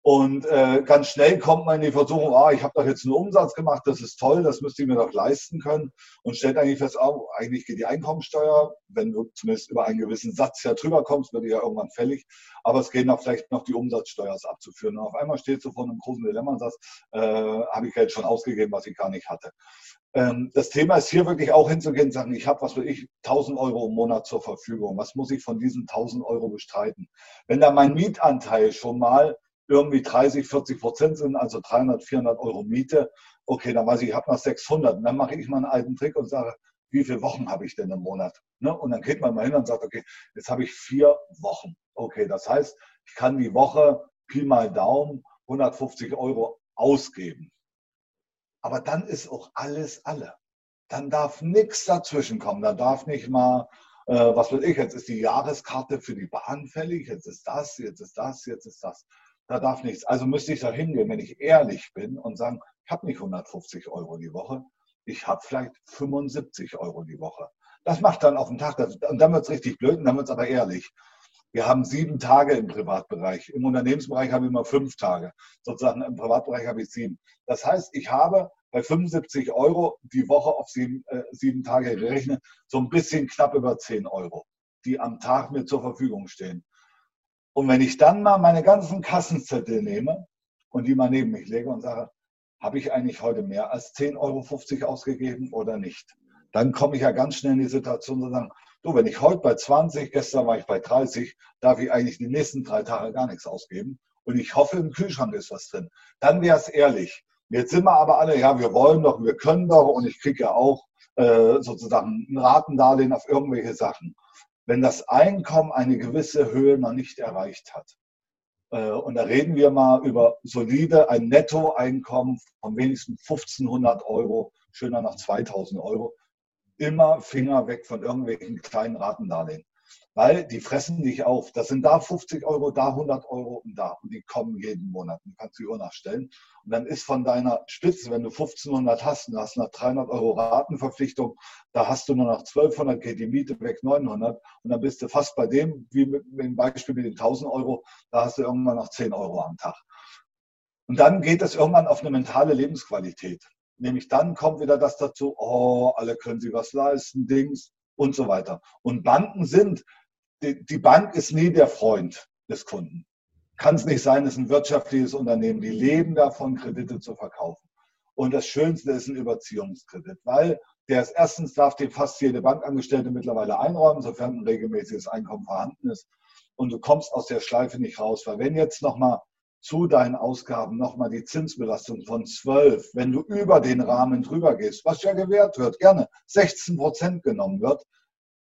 Und äh, ganz schnell kommt man in die Versuchung, ah, ich habe doch jetzt einen Umsatz gemacht, das ist toll, das müsste ich mir doch leisten können. Und stellt eigentlich fest, oh, eigentlich geht die Einkommensteuer, wenn du zumindest über einen gewissen Satz ja drüber kommst, wird die ja irgendwann fällig. Aber es geht noch vielleicht noch die Umsatzsteuer abzuführen. Und auf einmal steht so vor einem großen Dilemma und sagst, äh, habe ich Geld schon ausgegeben, was ich gar nicht hatte. Ähm, das Thema ist hier wirklich auch hinzugehen und sagen, ich habe, was will ich, 1000 Euro im Monat zur Verfügung. Was muss ich von diesen 1000 Euro bestreiten? Wenn da mein Mietanteil schon mal irgendwie 30, 40 Prozent sind, also 300, 400 Euro Miete, okay, dann weiß ich, ich habe noch 600. Und dann mache ich mal einen alten Trick und sage, wie viele Wochen habe ich denn im Monat? Ne? Und dann geht man mal hin und sagt, okay, jetzt habe ich vier Wochen. Okay, das heißt, ich kann die Woche Pi mal Daumen 150 Euro ausgeben. Aber dann ist auch alles alle. Dann darf nichts dazwischen kommen. Da darf nicht mal, äh, was will ich, jetzt ist die Jahreskarte für die Bahn fällig, jetzt ist das, jetzt ist das, jetzt ist das. Da darf nichts. Also müsste ich da hingehen, wenn ich ehrlich bin und sagen, ich habe nicht 150 Euro die Woche, ich habe vielleicht 75 Euro die Woche. Das macht dann auf den Tag, und dann wird es richtig blöd, und dann wird es aber ehrlich. Wir haben sieben Tage im Privatbereich. Im Unternehmensbereich habe ich immer fünf Tage. Sozusagen im Privatbereich habe ich sieben. Das heißt, ich habe bei 75 Euro die Woche auf sieben, äh, sieben Tage gerechnet, so ein bisschen knapp über 10 Euro, die am Tag mir zur Verfügung stehen. Und wenn ich dann mal meine ganzen Kassenzettel nehme und die mal neben mich lege und sage, habe ich eigentlich heute mehr als 10,50 Euro ausgegeben oder nicht? Dann komme ich ja ganz schnell in die Situation zu sagen, du, wenn ich heute bei 20, gestern war ich bei 30, darf ich eigentlich die nächsten drei Tage gar nichts ausgeben. Und ich hoffe, im Kühlschrank ist was drin. Dann wäre es ehrlich. Jetzt sind wir aber alle, ja, wir wollen doch, wir können doch und ich kriege ja auch äh, sozusagen ein Ratendarlehen auf irgendwelche Sachen wenn das Einkommen eine gewisse Höhe noch nicht erreicht hat. Äh, und da reden wir mal über solide, ein Nettoeinkommen von wenigstens 1500 Euro, schöner nach 2000 Euro. Immer Finger weg von irgendwelchen kleinen Ratendarlehen weil die fressen dich auf. Das sind da 50 Euro, da 100 Euro und da. Und die kommen jeden Monat. Du kannst die Uhr nachstellen. Und dann ist von deiner Spitze, wenn du 1500 hast und hast nach 300 Euro Ratenverpflichtung, da hast du nur noch 1200, geht die Miete weg 900. Und dann bist du fast bei dem, wie mit, mit dem Beispiel mit den 1000 Euro, da hast du irgendwann noch 10 Euro am Tag. Und dann geht es irgendwann auf eine mentale Lebensqualität. Nämlich dann kommt wieder das dazu, oh, alle können sich was leisten, Dings und so weiter. Und Banken sind, die, Bank ist nie der Freund des Kunden. Kann es nicht sein, es ist ein wirtschaftliches Unternehmen. Die leben davon, Kredite zu verkaufen. Und das Schönste ist ein Überziehungskredit, weil der ist erstens darf dir fast jede Bankangestellte mittlerweile einräumen, sofern ein regelmäßiges Einkommen vorhanden ist. Und du kommst aus der Schleife nicht raus, weil wenn jetzt nochmal zu deinen Ausgaben nochmal die Zinsbelastung von 12, wenn du über den Rahmen drüber gehst, was ja gewährt wird, gerne 16 Prozent genommen wird,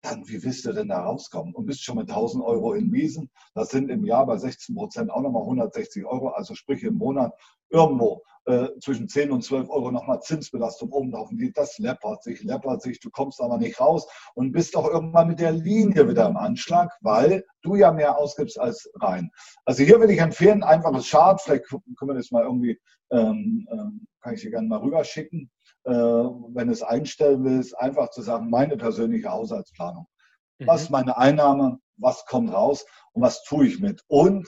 dann wie willst du denn da rauskommen? Und bist schon mit 1000 Euro in Miesen. Das sind im Jahr bei 16 Prozent auch nochmal 160 Euro, also sprich im Monat irgendwo äh, zwischen 10 und 12 Euro nochmal Zinsbelastung oben drauf. Und das läppert sich, läppert sich, du kommst aber nicht raus und bist doch irgendwann mit der Linie wieder im Anschlag, weil du ja mehr ausgibst als rein. Also hier würde ich empfehlen, einfaches Chart, vielleicht können wir das mal irgendwie, ähm, ähm, kann ich dir gerne mal rüberschicken wenn du es einstellen willst, einfach zu sagen, meine persönliche Haushaltsplanung. Mhm. Was ist meine Einnahme, was kommt raus und was tue ich mit? Und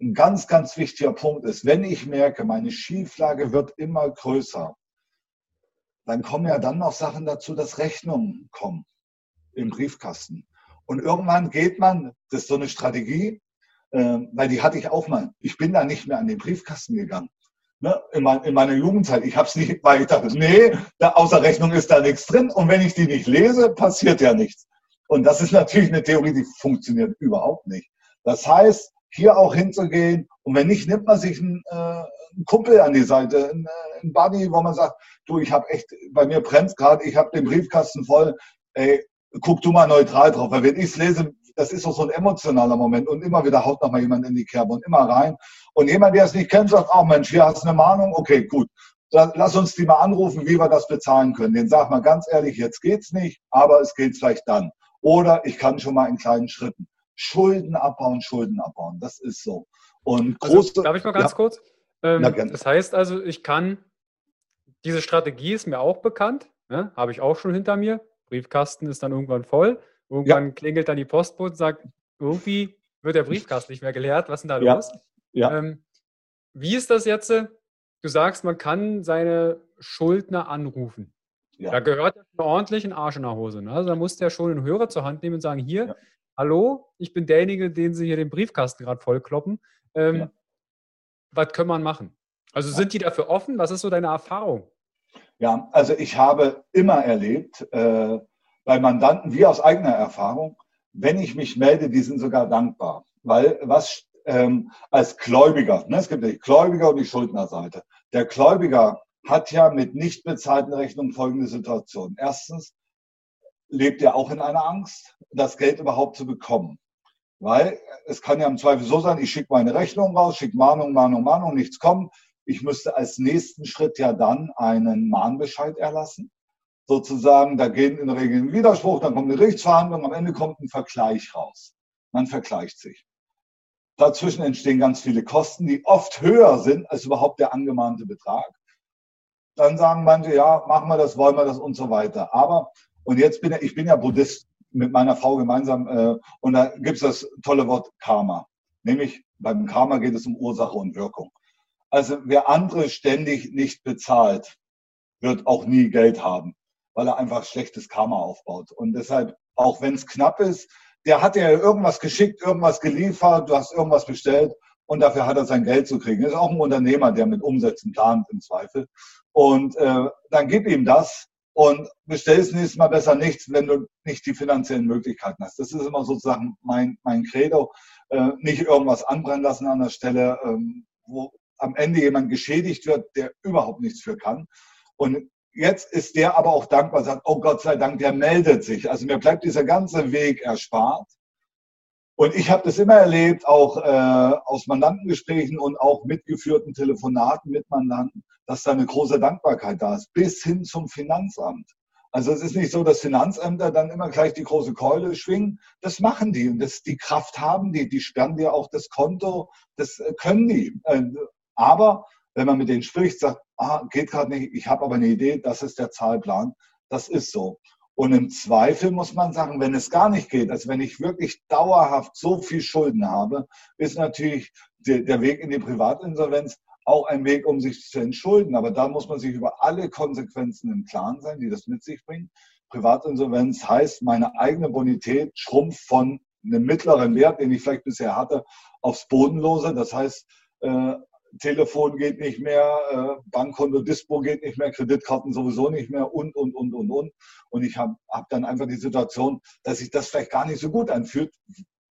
ein ganz, ganz wichtiger Punkt ist, wenn ich merke, meine Schieflage wird immer größer, dann kommen ja dann noch Sachen dazu, dass Rechnungen kommen im Briefkasten. Und irgendwann geht man, das ist so eine Strategie, äh, weil die hatte ich auch mal. Ich bin da nicht mehr an den Briefkasten gegangen ne, in, mein, in, meiner Jugendzeit. Ich habe es nicht, weil ich dachte, nee, da außer Rechnung ist da nichts drin. Und wenn ich die nicht lese, passiert ja nichts. Und das ist natürlich eine Theorie, die funktioniert überhaupt nicht. Das heißt, hier auch hinzugehen und wenn nicht, nimmt man sich einen, äh, einen Kumpel an die Seite, einen, äh, einen Buddy, wo man sagt, du, ich habe echt, bei mir brennt gerade, ich habe den Briefkasten voll, ey, guck du mal neutral drauf, weil wenn ich es lese, das ist auch so ein emotionaler Moment und immer wieder haut noch mal jemand in die Kerbe und immer rein. Und jemand, der es nicht kennt, sagt, ach Mensch, hier hast du eine Mahnung, okay, gut. Lass uns die mal anrufen, wie wir das bezahlen können. Den sagt man ganz ehrlich, jetzt geht's nicht, aber es geht vielleicht dann. Oder ich kann schon mal in kleinen Schritten. Schulden abbauen, Schulden abbauen. Das ist so. Und also, große, also, darf ich mal ganz ja, kurz? Ähm, das heißt also, ich kann, diese Strategie ist mir auch bekannt. ne, habe ich auch schon hinter mir. Briefkasten ist dann irgendwann voll. Irgendwann ja. klingelt dann die Postbote und sagt, irgendwie wird der Briefkasten nicht mehr geleert. Was ist denn da ja. los? Ja. Ähm, wie ist das jetzt? Du sagst, man kann seine Schuldner anrufen. Ja. Da gehört ja ordentlich ein Arsch in der Hose. Ne? Also da muss der schon einen Hörer zur Hand nehmen und sagen, hier, hallo, ich bin derjenige, den Sie hier den Briefkasten gerade vollkloppen. Ähm. Was können wir machen? Also sind die dafür offen? Was ist so deine Erfahrung? Ja, also ich habe immer erlebt, äh, bei Mandanten wie aus eigener Erfahrung, wenn ich mich melde, die sind sogar dankbar. Weil was ähm, als Gläubiger, ne, es gibt die Gläubiger und die Schuldnerseite. Der Gläubiger hat ja mit nicht bezahlten Rechnungen folgende Situation. Erstens lebt er auch in einer Angst, das Geld überhaupt zu bekommen. Weil es kann ja im Zweifel so sein, ich schicke meine Rechnung raus, schicke Mahnung, Mahnung, Mahnung, nichts kommt. Ich müsste als nächsten Schritt ja dann einen Mahnbescheid erlassen. Sozusagen, da gehen in der Regel ein Widerspruch, dann kommt eine Gerichtsverhandlung, am Ende kommt ein Vergleich raus. Man vergleicht sich. Dazwischen entstehen ganz viele Kosten, die oft höher sind als überhaupt der angemahnte Betrag. Dann sagen manche, ja, machen wir das, wollen wir das und so weiter. Aber, und jetzt bin ich, ich bin ja Buddhist mit meiner Frau gemeinsam, äh, und da gibt es das tolle Wort Karma. Nämlich beim Karma geht es um Ursache und Wirkung. Also wer andere ständig nicht bezahlt, wird auch nie Geld haben, weil er einfach schlechtes Karma aufbaut. Und deshalb, auch wenn es knapp ist, der hat dir irgendwas geschickt, irgendwas geliefert, du hast irgendwas bestellt und dafür hat er sein Geld zu kriegen. Das ist auch ein Unternehmer, der mit Umsätzen plant im Zweifel. Und äh, dann gib ihm das und bestellst nächstes Mal besser nichts, wenn du nicht die finanziellen Möglichkeiten hast. Das ist immer sozusagen mein, mein Credo. Äh, nicht irgendwas anbrennen lassen an der Stelle, ähm, wo am Ende jemand geschädigt wird, der überhaupt nichts für kann. Und jetzt ist der aber auch dankbar, sagt, oh Gott sei Dank, der meldet sich. Also mir bleibt dieser ganze Weg erspart. Und ich habe das immer erlebt, auch äh, aus Mandantengesprächen und auch mitgeführten Telefonaten mit Mandanten, dass da eine große Dankbarkeit da ist, bis hin zum Finanzamt. Also es ist nicht so, dass Finanzämter dann immer gleich die große Keule schwingen. Das machen die und das, die Kraft haben die. Die sperren dir auch das Konto. Das äh, können die. Äh, aber wenn man mit denen spricht, sagt, ah, geht gerade nicht, ich habe aber eine Idee, das ist der Zahlplan. Das ist so. Und im Zweifel muss man sagen, wenn es gar nicht geht, also wenn ich wirklich dauerhaft so viel Schulden habe, ist natürlich der, Weg in die Privatinsolvenz auch ein Weg, um sich zu entschulden. Aber da muss man sich über alle Konsequenzen im Klaren sein, die das mit sich bringt. Privatinsolvenz heißt, meine eigene Bonität schrumpft von einem mittleren Wert, den ich vielleicht bisher hatte, aufs Bodenlose. Das heißt, äh, Telefon geht nicht mehr, äh, Bankkonto Dispo geht nicht mehr, Kreditkarten sowieso nicht mehr und, und, und, und, und. Und ich habe hab dann einfach die Situation, dass sich das vielleicht gar nicht so gut anfühlt.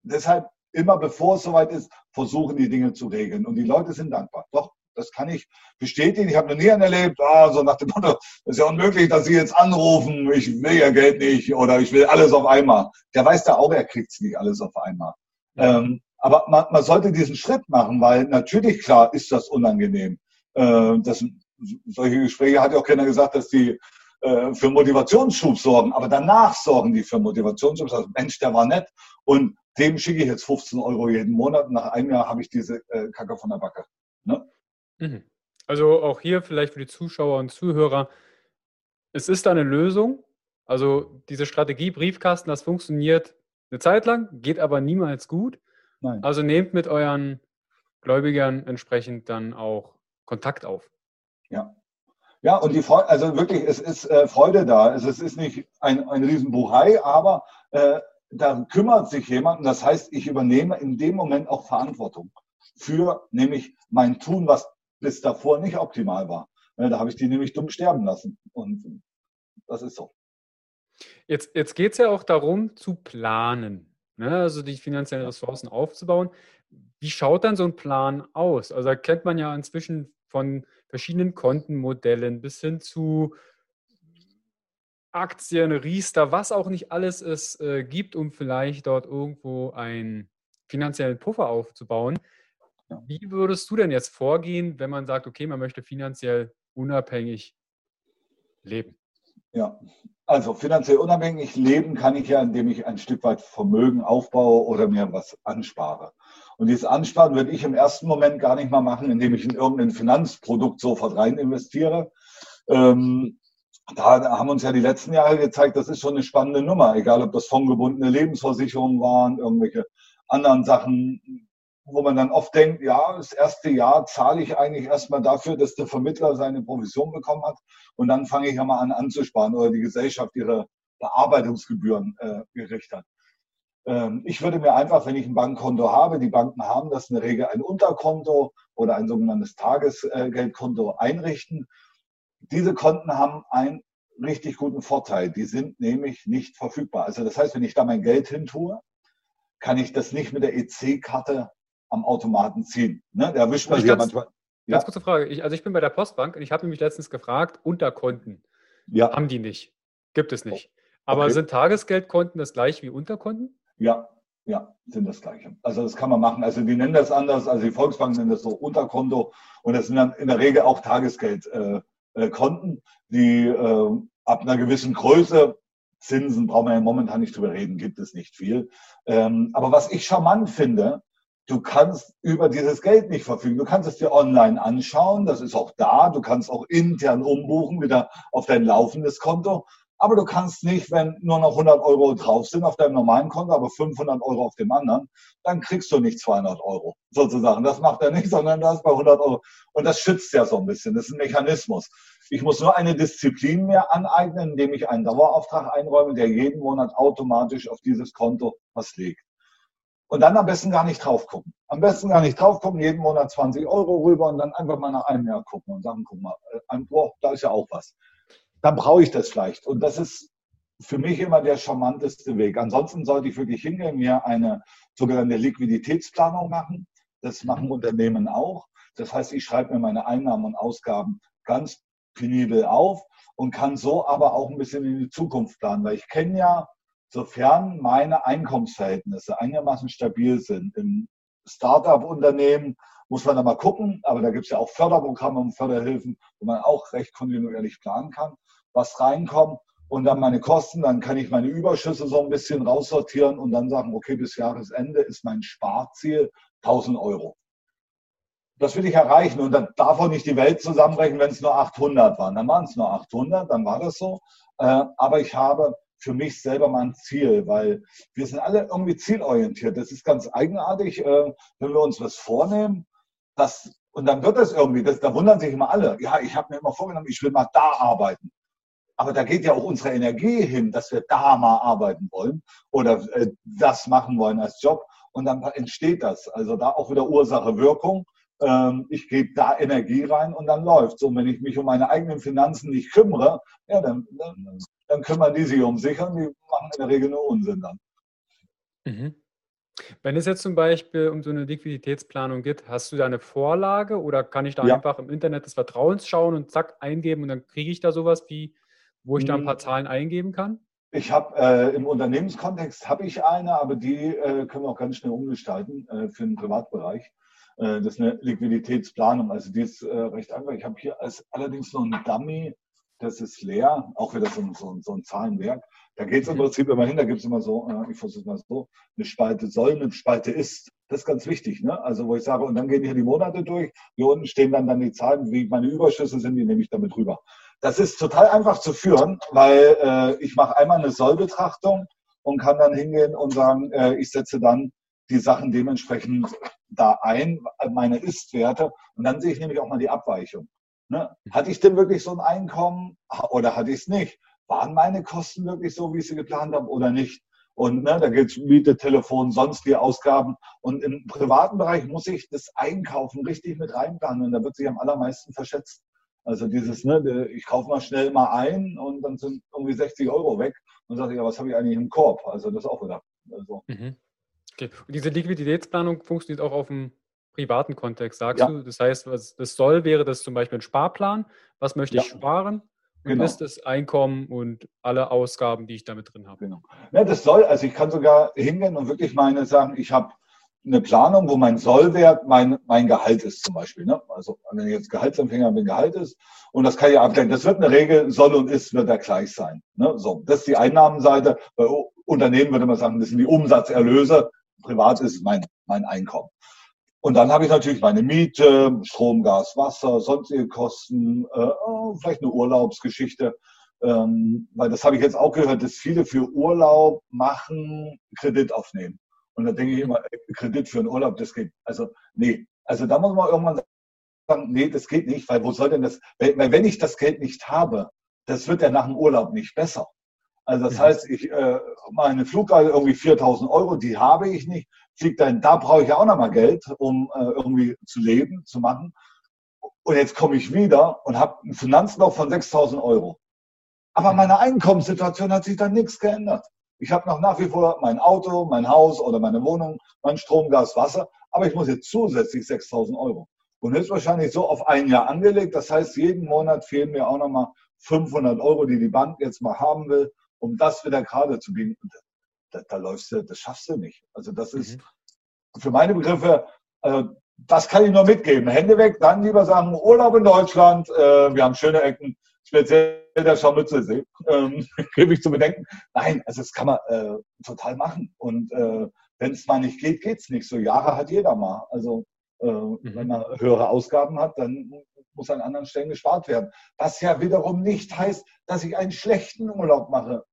Deshalb immer bevor es soweit ist, versuchen die Dinge zu regeln. Und die Leute sind dankbar. Doch, das kann ich bestätigen. Ich habe noch nie einen erlebt, ah, so nach dem Motto, es ist ja unmöglich, dass Sie jetzt anrufen, ich will ja Geld nicht oder ich will alles auf einmal. Der weiß da auch, er kriegt es nicht alles auf einmal. Ähm, aber man, man sollte diesen Schritt machen, weil natürlich, klar, ist das unangenehm. Äh, das, solche Gespräche hat ja auch keiner gesagt, dass die äh, für Motivationsschub sorgen, aber danach sorgen die für Motivationsschub. Also, Mensch, der war nett und dem schicke ich jetzt 15 Euro jeden Monat. Nach einem Jahr habe ich diese äh, Kacke von der Backe. Ne? Mhm. Also auch hier vielleicht für die Zuschauer und Zuhörer, es ist eine Lösung. Also diese Strategie Briefkasten, das funktioniert eine Zeit lang, geht aber niemals gut. Nein. Also nehmt mit euren Gläubigern entsprechend dann auch Kontakt auf. Ja. Ja, und die Freude, also wirklich, es ist äh, Freude da. Es, es ist nicht ein, ein Riesenbuchei, aber äh, da kümmert sich jemand und das heißt, ich übernehme in dem Moment auch Verantwortung für nämlich mein Tun, was bis davor nicht optimal war. Ja, da habe ich die nämlich dumm sterben lassen. Und das ist so. Jetzt, jetzt geht es ja auch darum zu planen ne? also die finanziellen Ressourcen aufzubauen. Wie schaut dann so ein Plan aus? Also da kennt man ja inzwischen von verschiedenen Kontenmodellen bis hin zu Aktien, Riester, was auch nicht alles es äh, gibt, um vielleicht dort irgendwo einen finanziellen Puffer aufzubauen. Wie würdest du denn jetzt vorgehen, wenn man sagt, okay, man möchte finanziell unabhängig leben? Ja, also finanziell unabhängig leben kann ich ja, indem ich ein Stück weit Vermögen aufbaue oder mir was anspare. Und dieses Ansparen würde ich im ersten Moment gar nicht mal machen, indem ich in irgendein Finanzprodukt sofort rein investiere. Ähm, da haben uns ja die letzten Jahre gezeigt, das ist schon eine spannende Nummer, egal ob das fondgebundene Lebensversicherungen waren, irgendwelche anderen Sachen, wo man dann oft denkt, ja, das erste Jahr zahle ich eigentlich erstmal dafür, dass der Vermittler seine Provision bekommen hat und dann fange ich ja mal an anzusparen oder die Gesellschaft ihre Bearbeitungsgebühren äh, gerichtet hat. Ähm, ich würde mir einfach, wenn ich ein Bankkonto habe, die Banken haben das in der Regel ein Unterkonto oder ein sogenanntes Tagesgeldkonto einrichten. Diese Konten haben einen richtig guten Vorteil. Die sind nämlich nicht verfügbar. Also das heißt, wenn ich da mein Geld hin tue, kann ich das nicht mit der EC-Karte am Automaten ziehen. Ne? Da erwischt man sich ja manchmal. Ganz ja? kurze Frage. Ich, also ich bin bei der Postbank und ich habe mich letztens gefragt, Unterkonten ja. haben die nicht. Gibt es nicht. Aber okay. sind Tagesgeldkonten das gleiche wie Unterkonten? Ja, ja, sind das gleiche. Also das kann man machen. Also die nennen das anders, also die Volksbanken nennen das so Unterkonto und das sind dann in der Regel auch Tagesgeldkonten, äh, äh, die äh, ab einer gewissen Größe Zinsen brauchen wir ja momentan nicht drüber reden, gibt es nicht viel. Ähm, aber was ich charmant finde, du kannst über dieses Geld nicht verfügen. Du kannst es dir online anschauen, das ist auch da. Du kannst auch intern umbuchen, wieder auf dein laufendes Konto. Aber du kannst nicht, wenn nur noch 100 Euro drauf sind auf deinem normalen Konto, aber 500 Euro auf dem anderen, dann kriegst du nicht 200 Euro sozusagen. Das macht er nicht, sondern das bei 100 Euro. Und das schützt ja so ein bisschen. Das ist ein Mechanismus. Ich muss nur eine Disziplin mir aneignen, indem ich einen Dauerauftrag einräume, der jeden Monat automatisch auf dieses Konto was legt. Und dann am besten gar nicht drauf gucken. Am besten gar nicht drauf gucken, jeden Monat 20 Euro rüber und dann einfach mal nach einem Jahr gucken und sagen, guck mal, äh, boah, da ist ja auch was dann brauche ich das vielleicht. Und das ist für mich immer der charmanteste Weg. Ansonsten sollte ich wirklich hingehen, mir eine sogenannte Liquiditätsplanung machen. Das machen Unternehmen auch. Das heißt, ich schreibe mir meine Einnahmen und Ausgaben ganz penibel auf und kann so aber auch ein bisschen in die Zukunft planen, weil ich kenne ja, sofern meine Einkommensverhältnisse einigermaßen stabil sind, im Startup-Unternehmen muss man da mal gucken, aber da gibt es ja auch Förderprogramme und Förderhilfen, wo man auch recht kontinuierlich planen kann was reinkommt und dann meine Kosten, dann kann ich meine Überschüsse so ein bisschen raussortieren und dann sagen, okay, bis Jahresende ist mein Sparziel 1000 Euro. Das will ich erreichen und dann darf auch nicht die Welt zusammenbrechen, wenn es nur 800 waren. Dann waren es nur 800, dann war das so. Äh, aber ich habe für mich selber mal ein Ziel, weil wir sind alle irgendwie zielorientiert. Das ist ganz eigenartig, äh, wenn wir uns was vornehmen. Das, und dann wird das irgendwie, das, da wundern sich immer alle. Ja, ich habe mir immer vorgenommen, ich will mal da arbeiten. Aber da geht ja auch unsere Energie hin, dass wir da mal arbeiten wollen oder äh, das machen wollen als Job. Und dann entsteht das. Also da auch wieder Ursache-Wirkung. Ähm, ich gebe da Energie rein und dann läuft Und wenn ich mich um meine eigenen Finanzen nicht kümmere, ja, dann, dann, dann kümmern die sich um sich und die machen in der Regel nur Unsinn dann. Mhm. Wenn es jetzt zum Beispiel um so eine Liquiditätsplanung geht, hast du da eine Vorlage oder kann ich da ja. einfach im Internet des Vertrauens schauen und zack eingeben und dann kriege ich da sowas wie wo ich da ein paar hm. Zahlen eingeben kann? Ich habe äh, im Unternehmenskontext habe ich eine, aber die äh, können wir auch ganz schnell umgestalten äh, für den Privatbereich. Äh, das ist eine Liquiditätsplanung, also die ist äh, recht einfach. Ich habe hier allerdings noch ein Dummy, das ist leer, auch wieder so, so, so ein Zahlenwerk. Da geht es im mhm. Prinzip immer hin, da gibt es immer so, äh, ich versuche es mal so, eine Spalte soll, eine Spalte ist. Das ist ganz wichtig, ne? Also wo ich sage, und dann gehen hier die Monate durch, hier unten stehen dann, dann die Zahlen, wie meine Überschüsse sind, die nehme ich damit rüber. Das ist total einfach zu führen, weil äh, ich mache einmal eine Sollbetrachtung und kann dann hingehen und sagen, äh, ich setze dann die Sachen dementsprechend da ein, meine Ist-Werte. Und dann sehe ich nämlich auch mal die Abweichung. Ne? Hatte ich denn wirklich so ein Einkommen oder hatte ich es nicht? Waren meine Kosten wirklich so, wie ich sie geplant habe oder nicht? Und ne, da geht es Miete, Telefon, sonstige Ausgaben. Und im privaten Bereich muss ich das Einkaufen richtig mit reinplanen. Und da wird sich am allermeisten verschätzt. Also dieses, ne, ich kaufe mal schnell mal ein und dann sind irgendwie 60 Euro weg und sage ich, ja, was habe ich eigentlich im Korb? Also das auch wieder. Also. Mhm. Okay. Und diese Liquiditätsplanung funktioniert auch auf dem privaten Kontext, sagst ja. du? Das heißt, was das soll, wäre das zum Beispiel ein Sparplan. Was möchte ja. ich sparen? Und genau. ist das Einkommen und alle Ausgaben, die ich damit drin habe. Genau. Ja, das soll, also ich kann sogar hingehen und wirklich meine sagen, ich habe eine Planung, wo mein Sollwert mein, mein Gehalt ist zum Beispiel. Ne? Also wenn ich jetzt Gehaltsempfänger bin, Gehalt ist. Und das kann ich abgleichen. Das wird eine Regel, soll und ist, wird da gleich sein. Ne? So, das ist die Einnahmenseite. Bei Unternehmen würde man sagen, das sind die Umsatzerlöse. Privat ist es mein, mein Einkommen. Und dann habe ich natürlich meine Miete, Strom, Gas, Wasser, sonstige Kosten, äh, vielleicht eine Urlaubsgeschichte. Ähm, weil das habe ich jetzt auch gehört, dass viele für Urlaub machen, Kredit aufnehmen. Und da denke ich immer, Kredit für einen Urlaub, das geht. Also, nee. Also da muss man irgendwann sagen, nee, das geht nicht, weil wo soll denn das, weil wenn ich das Geld nicht habe, das wird ja nach dem Urlaub nicht besser. Also das ja. heißt, ich äh, meine Flugreise irgendwie 4000 Euro, die habe ich nicht. Fliegt dann, da brauche ich ja auch nochmal Geld, um äh, irgendwie zu leben, zu machen. Und jetzt komme ich wieder und habe ein Finanzloch von 6000 Euro. Aber meine Einkommenssituation hat sich dann nichts geändert. Ich habe noch nach wie vor mein Auto, mein Haus oder meine Wohnung, mein Strom, Gas, Wasser, aber ich muss jetzt zusätzlich 6000 Euro. Und das ist wahrscheinlich so auf ein Jahr angelegt. Das heißt, jeden Monat fehlen mir auch nochmal 500 Euro, die die Bank jetzt mal haben will, um das wieder gerade zu biegen. Da, da, läufst du, das schaffst du nicht. Also das ist mhm. für meine Begriffe, also das kann ich nur mitgeben. Hände weg, dann lieber sagen, Urlaub in Deutschland, äh, wir haben schöne Ecken, speziell der Scharmützelsee, ähm, gebe ich zu bedenken. Nein, also das kann man äh, total machen. Und äh, wenn es mal nicht geht, geht es nicht. So Jahre hat jeder mal. Also äh, mhm. wenn man höhere Ausgaben hat, dann muss an anderen Stellen gespart werden. Was ja wiederum nicht heißt, dass ich einen schlechten Urlaub mache,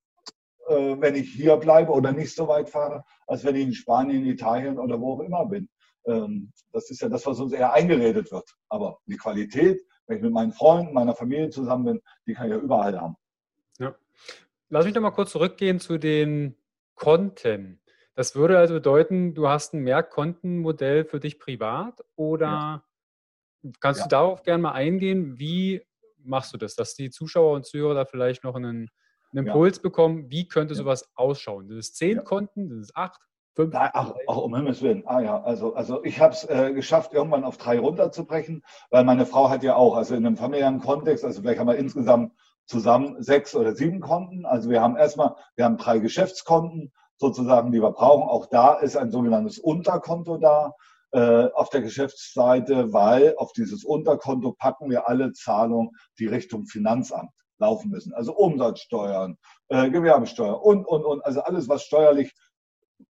äh, wenn ich hier bleibe oder nicht so weit fahre, als wenn ich in Spanien, Italien oder wo auch immer bin. Ähm, das ist ja das, was uns eher eingeredet wird. Aber die Qualität, wenn ich mit meinen Freunden, meiner Familie zusammen bin, die kann ich ja überall haben. Ja. Lass mich noch mal kurz zurückgehen zu den Konten. Das würde also bedeuten, du hast ein Mehrkontenmodell für dich privat oder ja. Kannst ja. du darauf gerne mal eingehen? Wie machst du das, dass die Zuschauer und Zuhörer da vielleicht noch einen, einen Impuls ja. bekommen? Wie könnte sowas ausschauen? Das ist zehn Konten, das ist acht, Fünf? Nein, ach, ach, um Himmels Willen. Ah ja, also, also ich habe es äh, geschafft, irgendwann auf drei runterzubrechen, weil meine Frau hat ja auch, also in einem familiären Kontext, also vielleicht haben wir insgesamt zusammen sechs oder sieben Konten. Also wir haben erstmal, wir haben drei Geschäftskonten sozusagen, die wir brauchen. Auch da ist ein sogenanntes Unterkonto da äh, auf der Geschäftsseite, weil auf dieses Unterkonto packen wir alle Zahlungen, die Richtung Finanzamt laufen müssen. Also Umsatzsteuern, äh, Gewerbesteuer und, und, und. Also alles, was steuerlich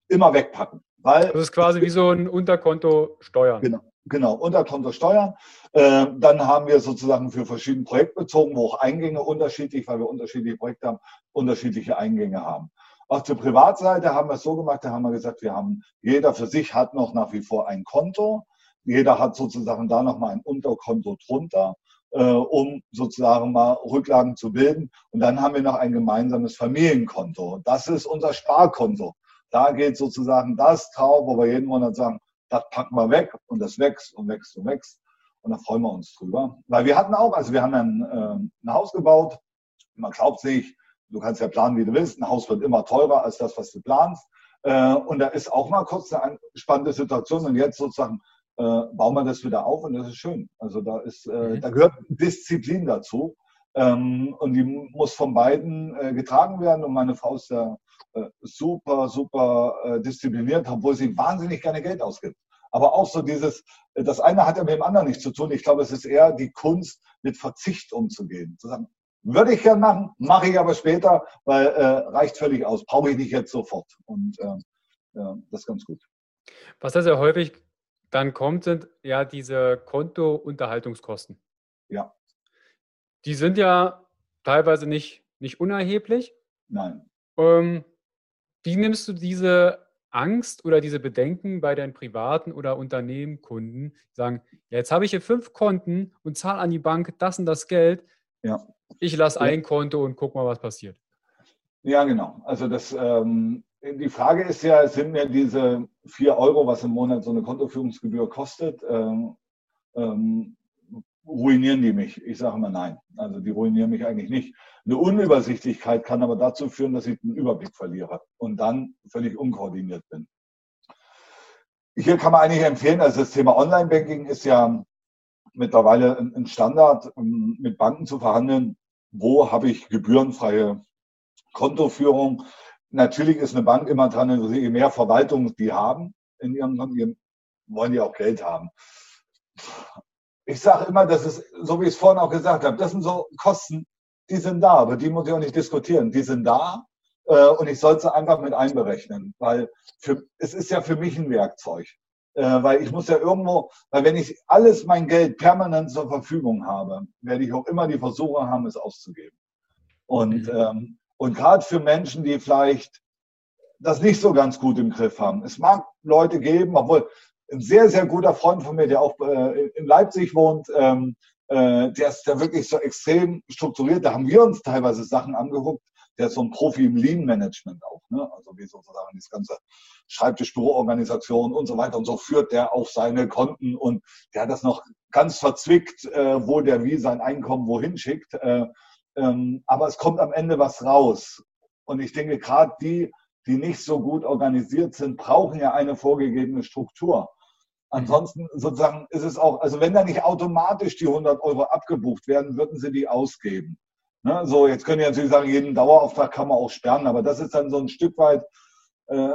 immer wegpacken. Weil das ist quasi wie so ein Unterkonto Steuern. Genau, genau Unterkonto Steuern. Äh, dann haben wir sozusagen für verschiedene Projekte bezogen, wo auch Eingänge unterschiedlich, weil wir unterschiedliche Projekte haben, unterschiedliche Eingänge haben. Auch zur Privatseite haben wir es so gemacht, da haben wir gesagt, wir haben, jeder für sich hat noch nach wie vor ein Konto. Jeder hat sozusagen da nochmal ein Unterkonto drunter, äh, um sozusagen mal Rücklagen zu bilden. Und dann haben wir noch ein gemeinsames Familienkonto. Das ist unser Sparkonto. Da geht sozusagen das drauf, wo wir jeden Monat sagen, das packen wir weg und das wächst und wächst und wächst. Und da freuen wir uns drüber. Weil wir hatten auch, also wir haben ein, äh, ein Haus gebaut. Man glaubt sich, du kannst ja planen, wie du willst. Ein Haus wird immer teurer als das, was du planst. Äh, und da ist auch mal kurz eine spannende Situation. Und jetzt sozusagen äh, bauen wir das wieder auf und das ist schön. Also da ist, äh, mhm. da gehört Disziplin dazu. Ähm, und die muss von beiden äh, getragen werden. Und meine Frau ist ja äh, super, super äh, diszipliniert, obwohl sie wahnsinnig gerne Geld ausgibt. Aber auch so dieses, äh, das eine hat ja mit dem anderen nichts zu tun. Ich glaube, es ist eher die Kunst, mit Verzicht umzugehen. Zu sagen, würde ich gerne machen, mache ich aber später, weil äh, reicht völlig aus, brauche ich nicht jetzt sofort. Und äh, ja, das ist ganz gut. Was da sehr häufig dann kommt, sind ja diese Kontounterhaltungskosten. Ja. Die sind ja teilweise nicht, nicht unerheblich. Nein. Ähm, wie nimmst du diese Angst oder diese Bedenken bei deinen privaten oder Unternehmenkunden, die sagen, ja, jetzt habe ich hier fünf Konten und zahle an die Bank das und das Geld. Ja. Ich lasse ein Konto und guck mal, was passiert. Ja, genau. Also das, ähm, die Frage ist ja, sind mir diese vier Euro, was im Monat so eine Kontoführungsgebühr kostet, ähm, ähm, ruinieren die mich? Ich sage mal nein. Also die ruinieren mich eigentlich nicht. Eine Unübersichtlichkeit kann aber dazu führen, dass ich den Überblick verliere und dann völlig unkoordiniert bin. Hier kann man eigentlich empfehlen, also das Thema Online-Banking ist ja mittlerweile ein Standard, mit Banken zu verhandeln. Wo habe ich gebührenfreie Kontoführung? Natürlich ist eine Bank immer dran, je mehr Verwaltung die haben in ihrem Konto, wollen die auch Geld haben ich sage immer, das ist, so wie ich es vorhin auch gesagt habe, das sind so Kosten, die sind da, aber die muss ich auch nicht diskutieren. Die sind da äh, und ich soll sie einfach mit einberechnen, weil für, es ist ja für mich ein Werkzeug. Äh, weil ich muss ja irgendwo, weil wenn ich alles mein Geld permanent zur Verfügung habe, werde ich auch immer die Versuche haben, es auszugeben. Und, mhm. ähm, und gerade für Menschen, die vielleicht das nicht so ganz gut im Griff haben. Es mag Leute geben, obwohl ein sehr, sehr guter Freund von mir, der auch äh, in Leipzig wohnt, ähm, äh, der ist da wirklich so extrem strukturiert. Da haben wir uns teilweise Sachen angeguckt. Der ist so ein Profi im Lean-Management auch, ne? also wie sozusagen das ganze Schreibtischbüroorganisation und so weiter und so führt der auf seine Konten und der hat das noch ganz verzwickt, äh, wo der wie sein Einkommen wohin schickt. Äh, ähm, aber es kommt am Ende was raus. Und ich denke, gerade die, die nicht so gut organisiert sind, brauchen ja eine vorgegebene Struktur. Ansonsten sozusagen ist es auch, also wenn da nicht automatisch die 100 Euro abgebucht werden, würden sie die ausgeben. Ne? So, jetzt können die natürlich sagen, jeden Dauerauftrag kann man auch sperren, aber das ist dann so ein Stück weit, äh,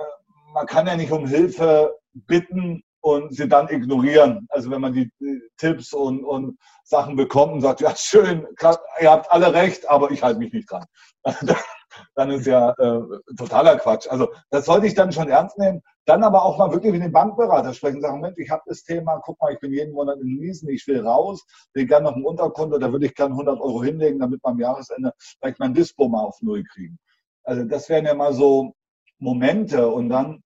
man kann ja nicht um Hilfe bitten und sie dann ignorieren. Also wenn man die, die Tipps und, und Sachen bekommt und sagt, ja schön, klar, ihr habt alle recht, aber ich halte mich nicht dran. dann ist ja äh, totaler Quatsch. Also das sollte ich dann schon ernst nehmen. Dann aber auch mal wirklich mit dem Bankberater sprechen, sagen, Mensch, ich habe das Thema, guck mal, ich bin jeden Monat in Miesen, ich will raus, will gerne noch ein Unterkonto, da würde ich gerne 100 Euro hinlegen, damit wir am Jahresende vielleicht mein Dispo mal auf Null kriegen. Also das wären ja mal so Momente und dann,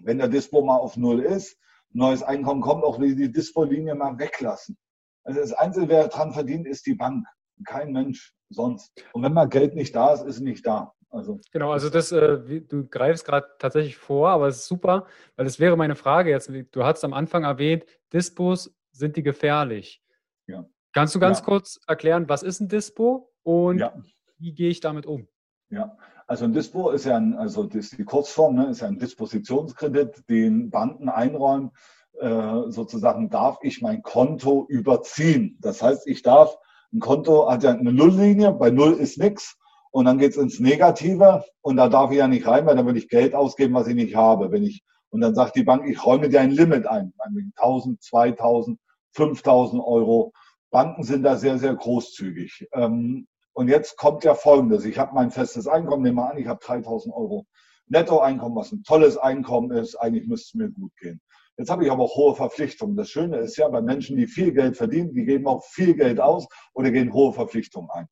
wenn der Dispo mal auf Null ist, neues Einkommen kommt, auch die Dispo-Linie mal weglassen. Also das Einzige, wer daran verdient, ist die Bank. Kein Mensch sonst. Und wenn mal Geld nicht da ist, ist es nicht da. Also, genau, also das, äh, du greifst gerade tatsächlich vor, aber es ist super, weil das wäre meine Frage jetzt. Du hast am Anfang erwähnt, Dispos, sind die gefährlich? Ja. Kannst du ganz ja. kurz erklären, was ist ein Dispo und ja. wie gehe ich damit um? Ja, also ein Dispo ist ja ein, also das ist die Kurzform, ne, ist ja ein Dispositionskredit, den Banken einräumen. Äh, sozusagen darf ich mein Konto überziehen. Das heißt, ich darf, ein Konto hat ja eine Nulllinie, bei Null ist nichts und dann geht's ins Negative und da darf ich ja nicht rein, weil dann würde ich Geld ausgeben, was ich nicht habe. Wenn ich, und dann sagt die Bank, ich räume dir ein Limit ein, 1000, 2000, 5000 Euro. Banken sind da sehr, sehr großzügig. Ähm, und jetzt kommt ja Folgendes. Ich habe mein festes Einkommen, nehme mal an, ich habe 3000 Euro Nettoeinkommen, was ein tolles Einkommen ist. Eigentlich müsste es mir gut gehen. Jetzt habe ich aber auch hohe Verpflichtungen. Das Schöne ist ja, bei Menschen, die viel Geld verdienen, die geben auch viel Geld aus oder gehen hohe Verpflichtungen ein.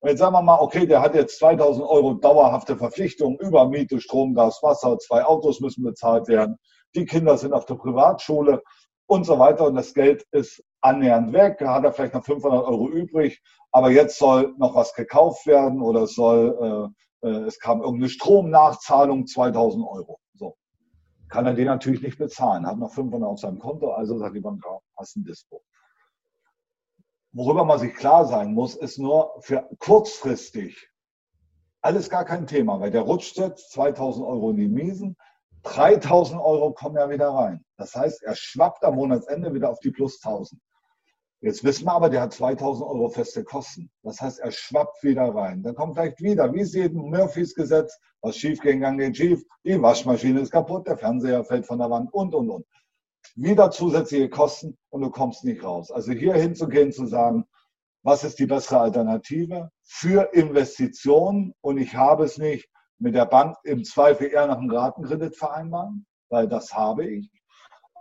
Und jetzt sagen wir mal, okay, der hat jetzt 2000 Euro dauerhafte Verpflichtungen über Miete, Strom, Gas, Wasser, zwei Autos müssen bezahlt werden, die Kinder sind auf der Privatschule und so weiter und das Geld ist annähernd weg, da hat er vielleicht noch 500 Euro übrig, aber jetzt soll noch was gekauft werden oder es soll, äh, äh, es kam irgendeine Stromnachzahlung, 2000 Euro. So. Kann er den natürlich nicht bezahlen, hat noch 500 auf seinem Konto, also sagt die Bank, hast ein Dispo. Worüber man sich klar sein muss, ist nur für kurzfristig alles gar kein Thema, weil der rutscht jetzt 2000 Euro in die Miesen, 3000 Euro kommen ja wieder rein. Das heißt, er schwappt am Monatsende wieder auf die plus 1000. Jetzt wissen wir aber, der hat 2000 Euro feste Kosten. Das heißt, er schwappt wieder rein. Dann kommt vielleicht wieder, wie es jedem Murphys Gesetz, was schief ging, geht schief, die Waschmaschine ist kaputt, der Fernseher fällt von der Wand und, und, und wieder zusätzliche Kosten und du kommst nicht raus. Also hier hinzugehen, zu sagen, was ist die bessere Alternative für Investitionen und ich habe es nicht mit der Bank im Zweifel eher nach einem Ratenkredit vereinbaren, weil das habe ich,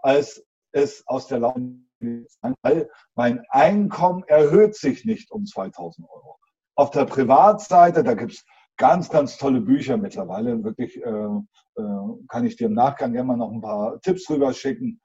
als es aus der Laune, weil mein Einkommen erhöht sich nicht um 2000 Euro. Auf der Privatseite, da gibt es ganz, ganz tolle Bücher mittlerweile. Wirklich äh, äh, kann ich dir im Nachgang gerne noch ein paar Tipps rüber schicken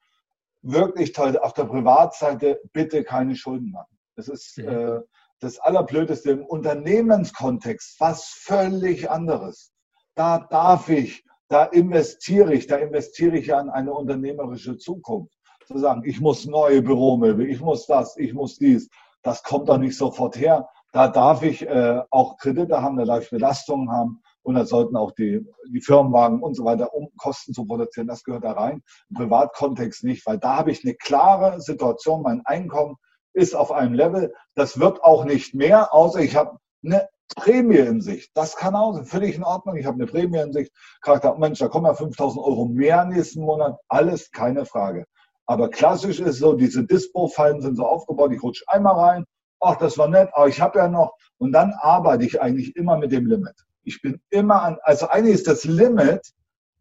wirklich toll. Auf der Privatseite bitte keine Schulden machen. Das ist mhm. äh, das Allerblödeste im Unternehmenskontext, was völlig anderes. Da darf ich, da investiere ich, da investiere ich ja in eine unternehmerische Zukunft. Zu sagen, ich muss neue Büromöbel, ich muss das, ich muss dies, das kommt doch nicht sofort her. Da darf ich äh, auch Kredite haben, da darf ich Belastungen haben. Und da sollten auch die, die Firmenwagen und so weiter, um Kosten zu produzieren, das gehört da rein. Im Privatkontext nicht, weil da habe ich eine klare Situation, mein Einkommen ist auf einem Level. Das wird auch nicht mehr, außer ich habe eine Prämie in Sicht. Das kann auch sein, völlig in Ordnung. Ich habe eine Prämie in Sicht. Charakter, Mensch, da kommen ja 5000 Euro mehr nächsten Monat. Alles keine Frage. Aber klassisch ist so, diese Dispo-Fallen sind so aufgebaut. Ich rutsche einmal rein. Ach, das war nett, aber ich habe ja noch. Und dann arbeite ich eigentlich immer mit dem Limit. Ich bin immer an, also eigentlich ist das Limit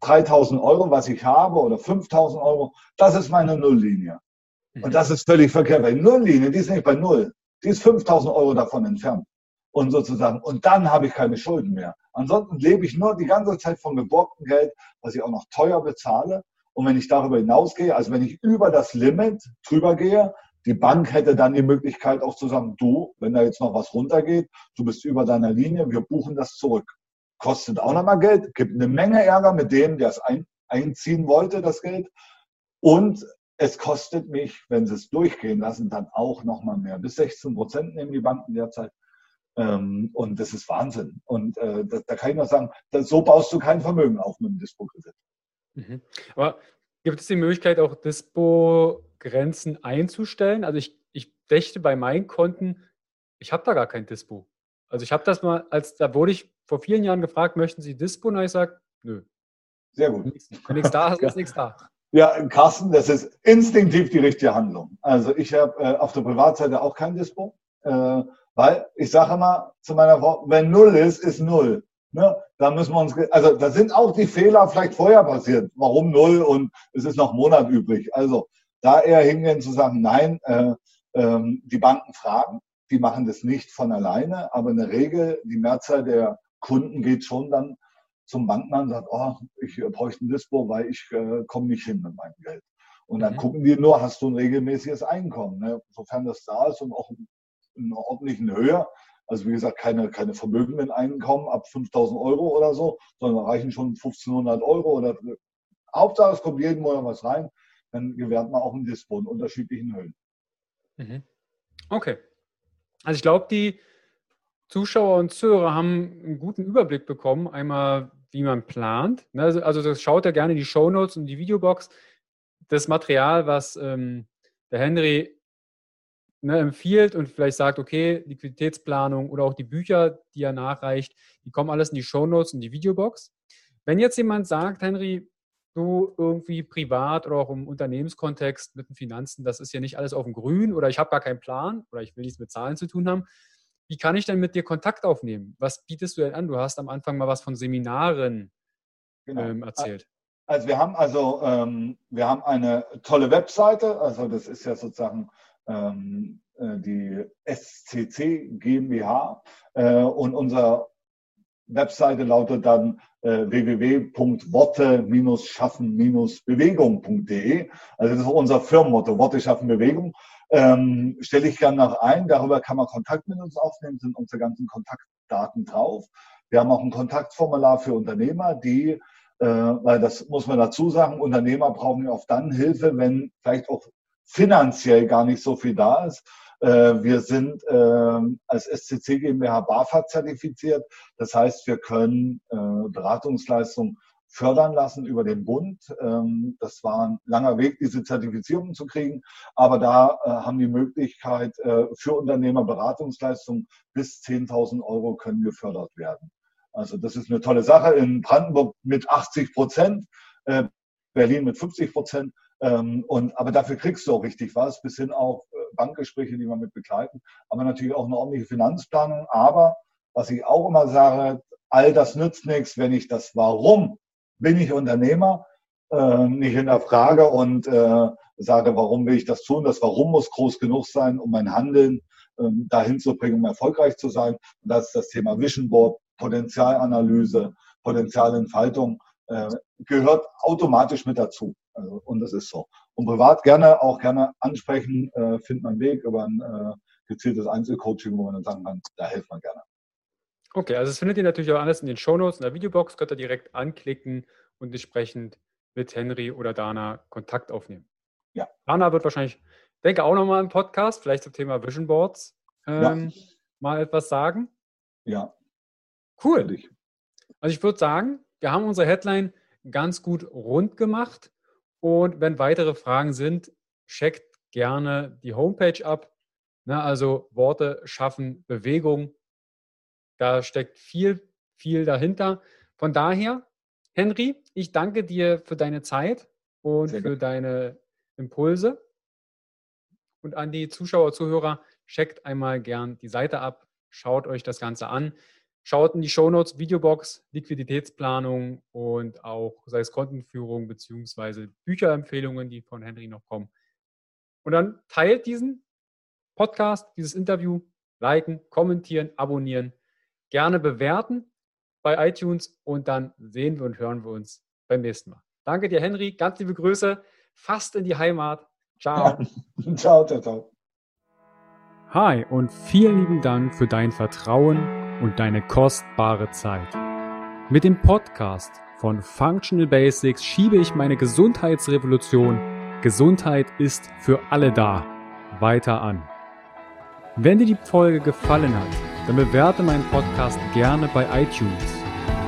3000 Euro, was ich habe, oder 5000 Euro, das ist meine Nulllinie. Und das ist völlig verkehrt, weil Nulllinie, die ist nicht bei Null. Die ist 5000 Euro davon entfernt. und sozusagen, und dann habe ich keine Schulden mehr. Ansonsten lebe ich nur die ganze Zeit von geborgtem Geld, was ich auch noch teuer bezahle. Und wenn ich darüber hinausgehe, also wenn ich über das Limit drüber gehe, die Bank hätte dann die Möglichkeit auch zu sagen, du, wenn da jetzt noch was runtergeht, du bist über deiner Linie, wir buchen das zurück. Kostet auch nochmal Geld, gibt eine Menge Ärger mit dem, der es ein, einziehen wollte, das Geld. Und es kostet mich, wenn sie es durchgehen lassen, dann auch nochmal mehr. Bis 16 Prozent nehmen die Banken derzeit. Ähm, und das ist Wahnsinn. Und äh, da, kann ich nur sagen, so baust du kein Vermögen auf mit dem Dispo-Kredit. Mhm. Aber gibt es die Möglichkeit, auch Dispo-Grenzen einzustellen? Also ich, ich dächte bei meinen Konten, ich habe da gar kein Dispo. Also ich habe das mal, als da wurde ich vor vielen Jahren gefragt, möchten Sie Dispo? Und ich sage, nö. Sehr gut. Wenn nichts da ist, ist nichts da. Ja, Carsten, das ist instinktiv die richtige Handlung. Also ich habe äh, auf der Privatseite auch kein Dispo. Äh, weil ich sage immer zu meiner Frau, wenn null ist, ist null. Ne? Da müssen wir uns, also da sind auch die Fehler vielleicht vorher passiert. Warum null und es ist noch Monat übrig. Also da eher hingehen zu sagen, nein, äh, ähm, die Banken fragen, die machen das nicht von alleine, aber in der Regel, die Mehrzahl der Kunden geht schon dann zum Bankmann und sagt, oh, ich bräuchte ein Dispo, weil ich äh, komme nicht hin mit meinem Geld. Und dann mhm. gucken die nur, hast du ein regelmäßiges Einkommen, ne? sofern das da ist und auch in einer ordentlichen Höhe. Also wie gesagt, keine, keine vermögenden Einkommen ab 5000 Euro oder so, sondern reichen schon 1500 Euro oder Hauptsache es kommt jeden Monat was rein, dann gewährt man auch ein Dispo in unterschiedlichen Höhen. Mhm. Okay. Also ich glaube, die Zuschauer und Zuhörer haben einen guten Überblick bekommen, einmal wie man plant. Ne, also, also das schaut ja gerne die Show Notes und die Videobox. Das Material, was ähm, der Henry ne, empfiehlt und vielleicht sagt, okay, Liquiditätsplanung oder auch die Bücher, die er nachreicht, die kommen alles in die Shownotes und die Videobox. Wenn jetzt jemand sagt, Henry, du irgendwie privat oder auch im Unternehmenskontext mit den Finanzen, das ist ja nicht alles auf dem Grün oder ich habe gar keinen Plan oder ich will nichts mit Zahlen zu tun haben, wie kann ich denn mit dir Kontakt aufnehmen? Was bietest du denn an? Du hast am Anfang mal was von Seminaren genau. ähm, erzählt. Also wir haben also ähm, wir haben eine tolle Webseite, also das ist ja sozusagen ähm, äh, die SCC GmbH äh, und unsere Webseite lautet dann äh, www.worte-schaffen-bewegung.de. Also das ist unser Firmenmotto, Worte schaffen Bewegung. Ähm, stelle ich gerne noch ein. Darüber kann man Kontakt mit uns aufnehmen, sind unsere ganzen Kontaktdaten drauf. Wir haben auch ein Kontaktformular für Unternehmer, die, äh, weil das muss man dazu sagen, Unternehmer brauchen ja oft dann Hilfe, wenn vielleicht auch finanziell gar nicht so viel da ist. Äh, wir sind ähm, als SCC GmbH BAFA zertifiziert. Das heißt, wir können äh, Beratungsleistungen fördern lassen über den Bund. Ähm, das war ein langer Weg, diese Zertifizierung zu kriegen. Aber da äh, haben die Möglichkeit, für Unternehmer Beratungsleistungen bis 10.000 Euro können gefördert werden. Also das ist eine tolle Sache. In Brandenburg mit 80 Prozent, Berlin mit 50 Prozent. Ähm, und, aber dafür kriegst du auch richtig was, bis hin auch äh, Bankgespräche, die man mit begleiten, aber natürlich auch eine ordentliche Finanzplanung. Aber was ich auch immer sage, all das nützt nichts, wenn ich das Warum bin ich Unternehmer äh, nicht hinterfrage und äh, sage, warum will ich das tun? Das Warum muss groß genug sein, um mein Handeln äh, dahin zu bringen, um erfolgreich zu sein. Und das ist das Thema Vision Board, Potenzialanalyse, Potenzialentfaltung äh, gehört automatisch mit dazu. Also, und das ist so. Und privat gerne auch gerne ansprechen, äh, findet man einen Weg über ein äh, gezieltes Einzelcoaching, wo man dann sagen kann, da hilft man gerne. Okay, also das findet ihr natürlich auch alles in den Shownotes, in der Videobox, könnt ihr direkt anklicken und entsprechend mit Henry oder Dana Kontakt aufnehmen. Ja. Dana wird wahrscheinlich, denke auch nochmal im Podcast, vielleicht zum Thema Vision Boards ähm, ja. mal etwas sagen. Ja. Cool. Also ich würde sagen, wir haben unsere Headline ganz gut rund gemacht. Und wenn weitere Fragen sind, checkt gerne die Homepage ab. Na, also Worte schaffen Bewegung. Da steckt viel, viel dahinter. Von daher, Henry, ich danke dir für deine Zeit und Sehr für gut. deine Impulse. Und an die Zuschauer, Zuhörer, checkt einmal gern die Seite ab, schaut euch das Ganze an. Schaut in die Shownotes, Videobox, Liquiditätsplanung und auch sei es Kontenführung bzw. Bücherempfehlungen, die von Henry noch kommen. Und dann teilt diesen Podcast, dieses Interview liken, kommentieren, abonnieren, gerne bewerten bei iTunes und dann sehen wir und hören wir uns beim nächsten Mal. Danke dir, Henry. Ganz liebe Grüße. Fast in die Heimat. Ciao. ciao, ciao, ciao. Hi und vielen lieben Dank für dein Vertrauen und deine kostbare Zeit. Mit dem Podcast von Functional Basics schiebe ich meine Gesundheitsrevolution Gesundheit ist für alle da weiter an. Wenn dir die Folge gefallen hat, dann bewerte meinen Podcast gerne bei iTunes.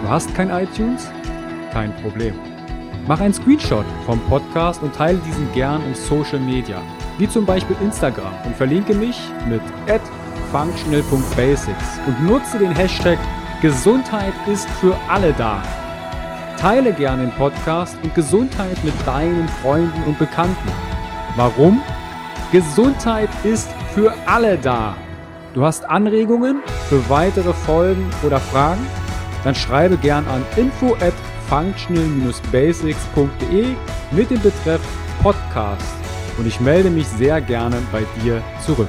Du hast kein iTunes? Kein Problem. Mach einen Screenshot vom Podcast und teile diesen gern im Social Media, wie zum Beispiel Instagram und verlinke mich mit functional.basics und nutze den Hashtag Gesundheit ist für alle da. Teile gerne den Podcast und Gesundheit mit deinen Freunden und Bekannten. Warum? Gesundheit ist für alle da. Du hast Anregungen für weitere Folgen oder Fragen? Dann schreibe gern an info at functional-basics.de mit dem Betreff Podcast und ich melde mich sehr gerne bei dir zurück.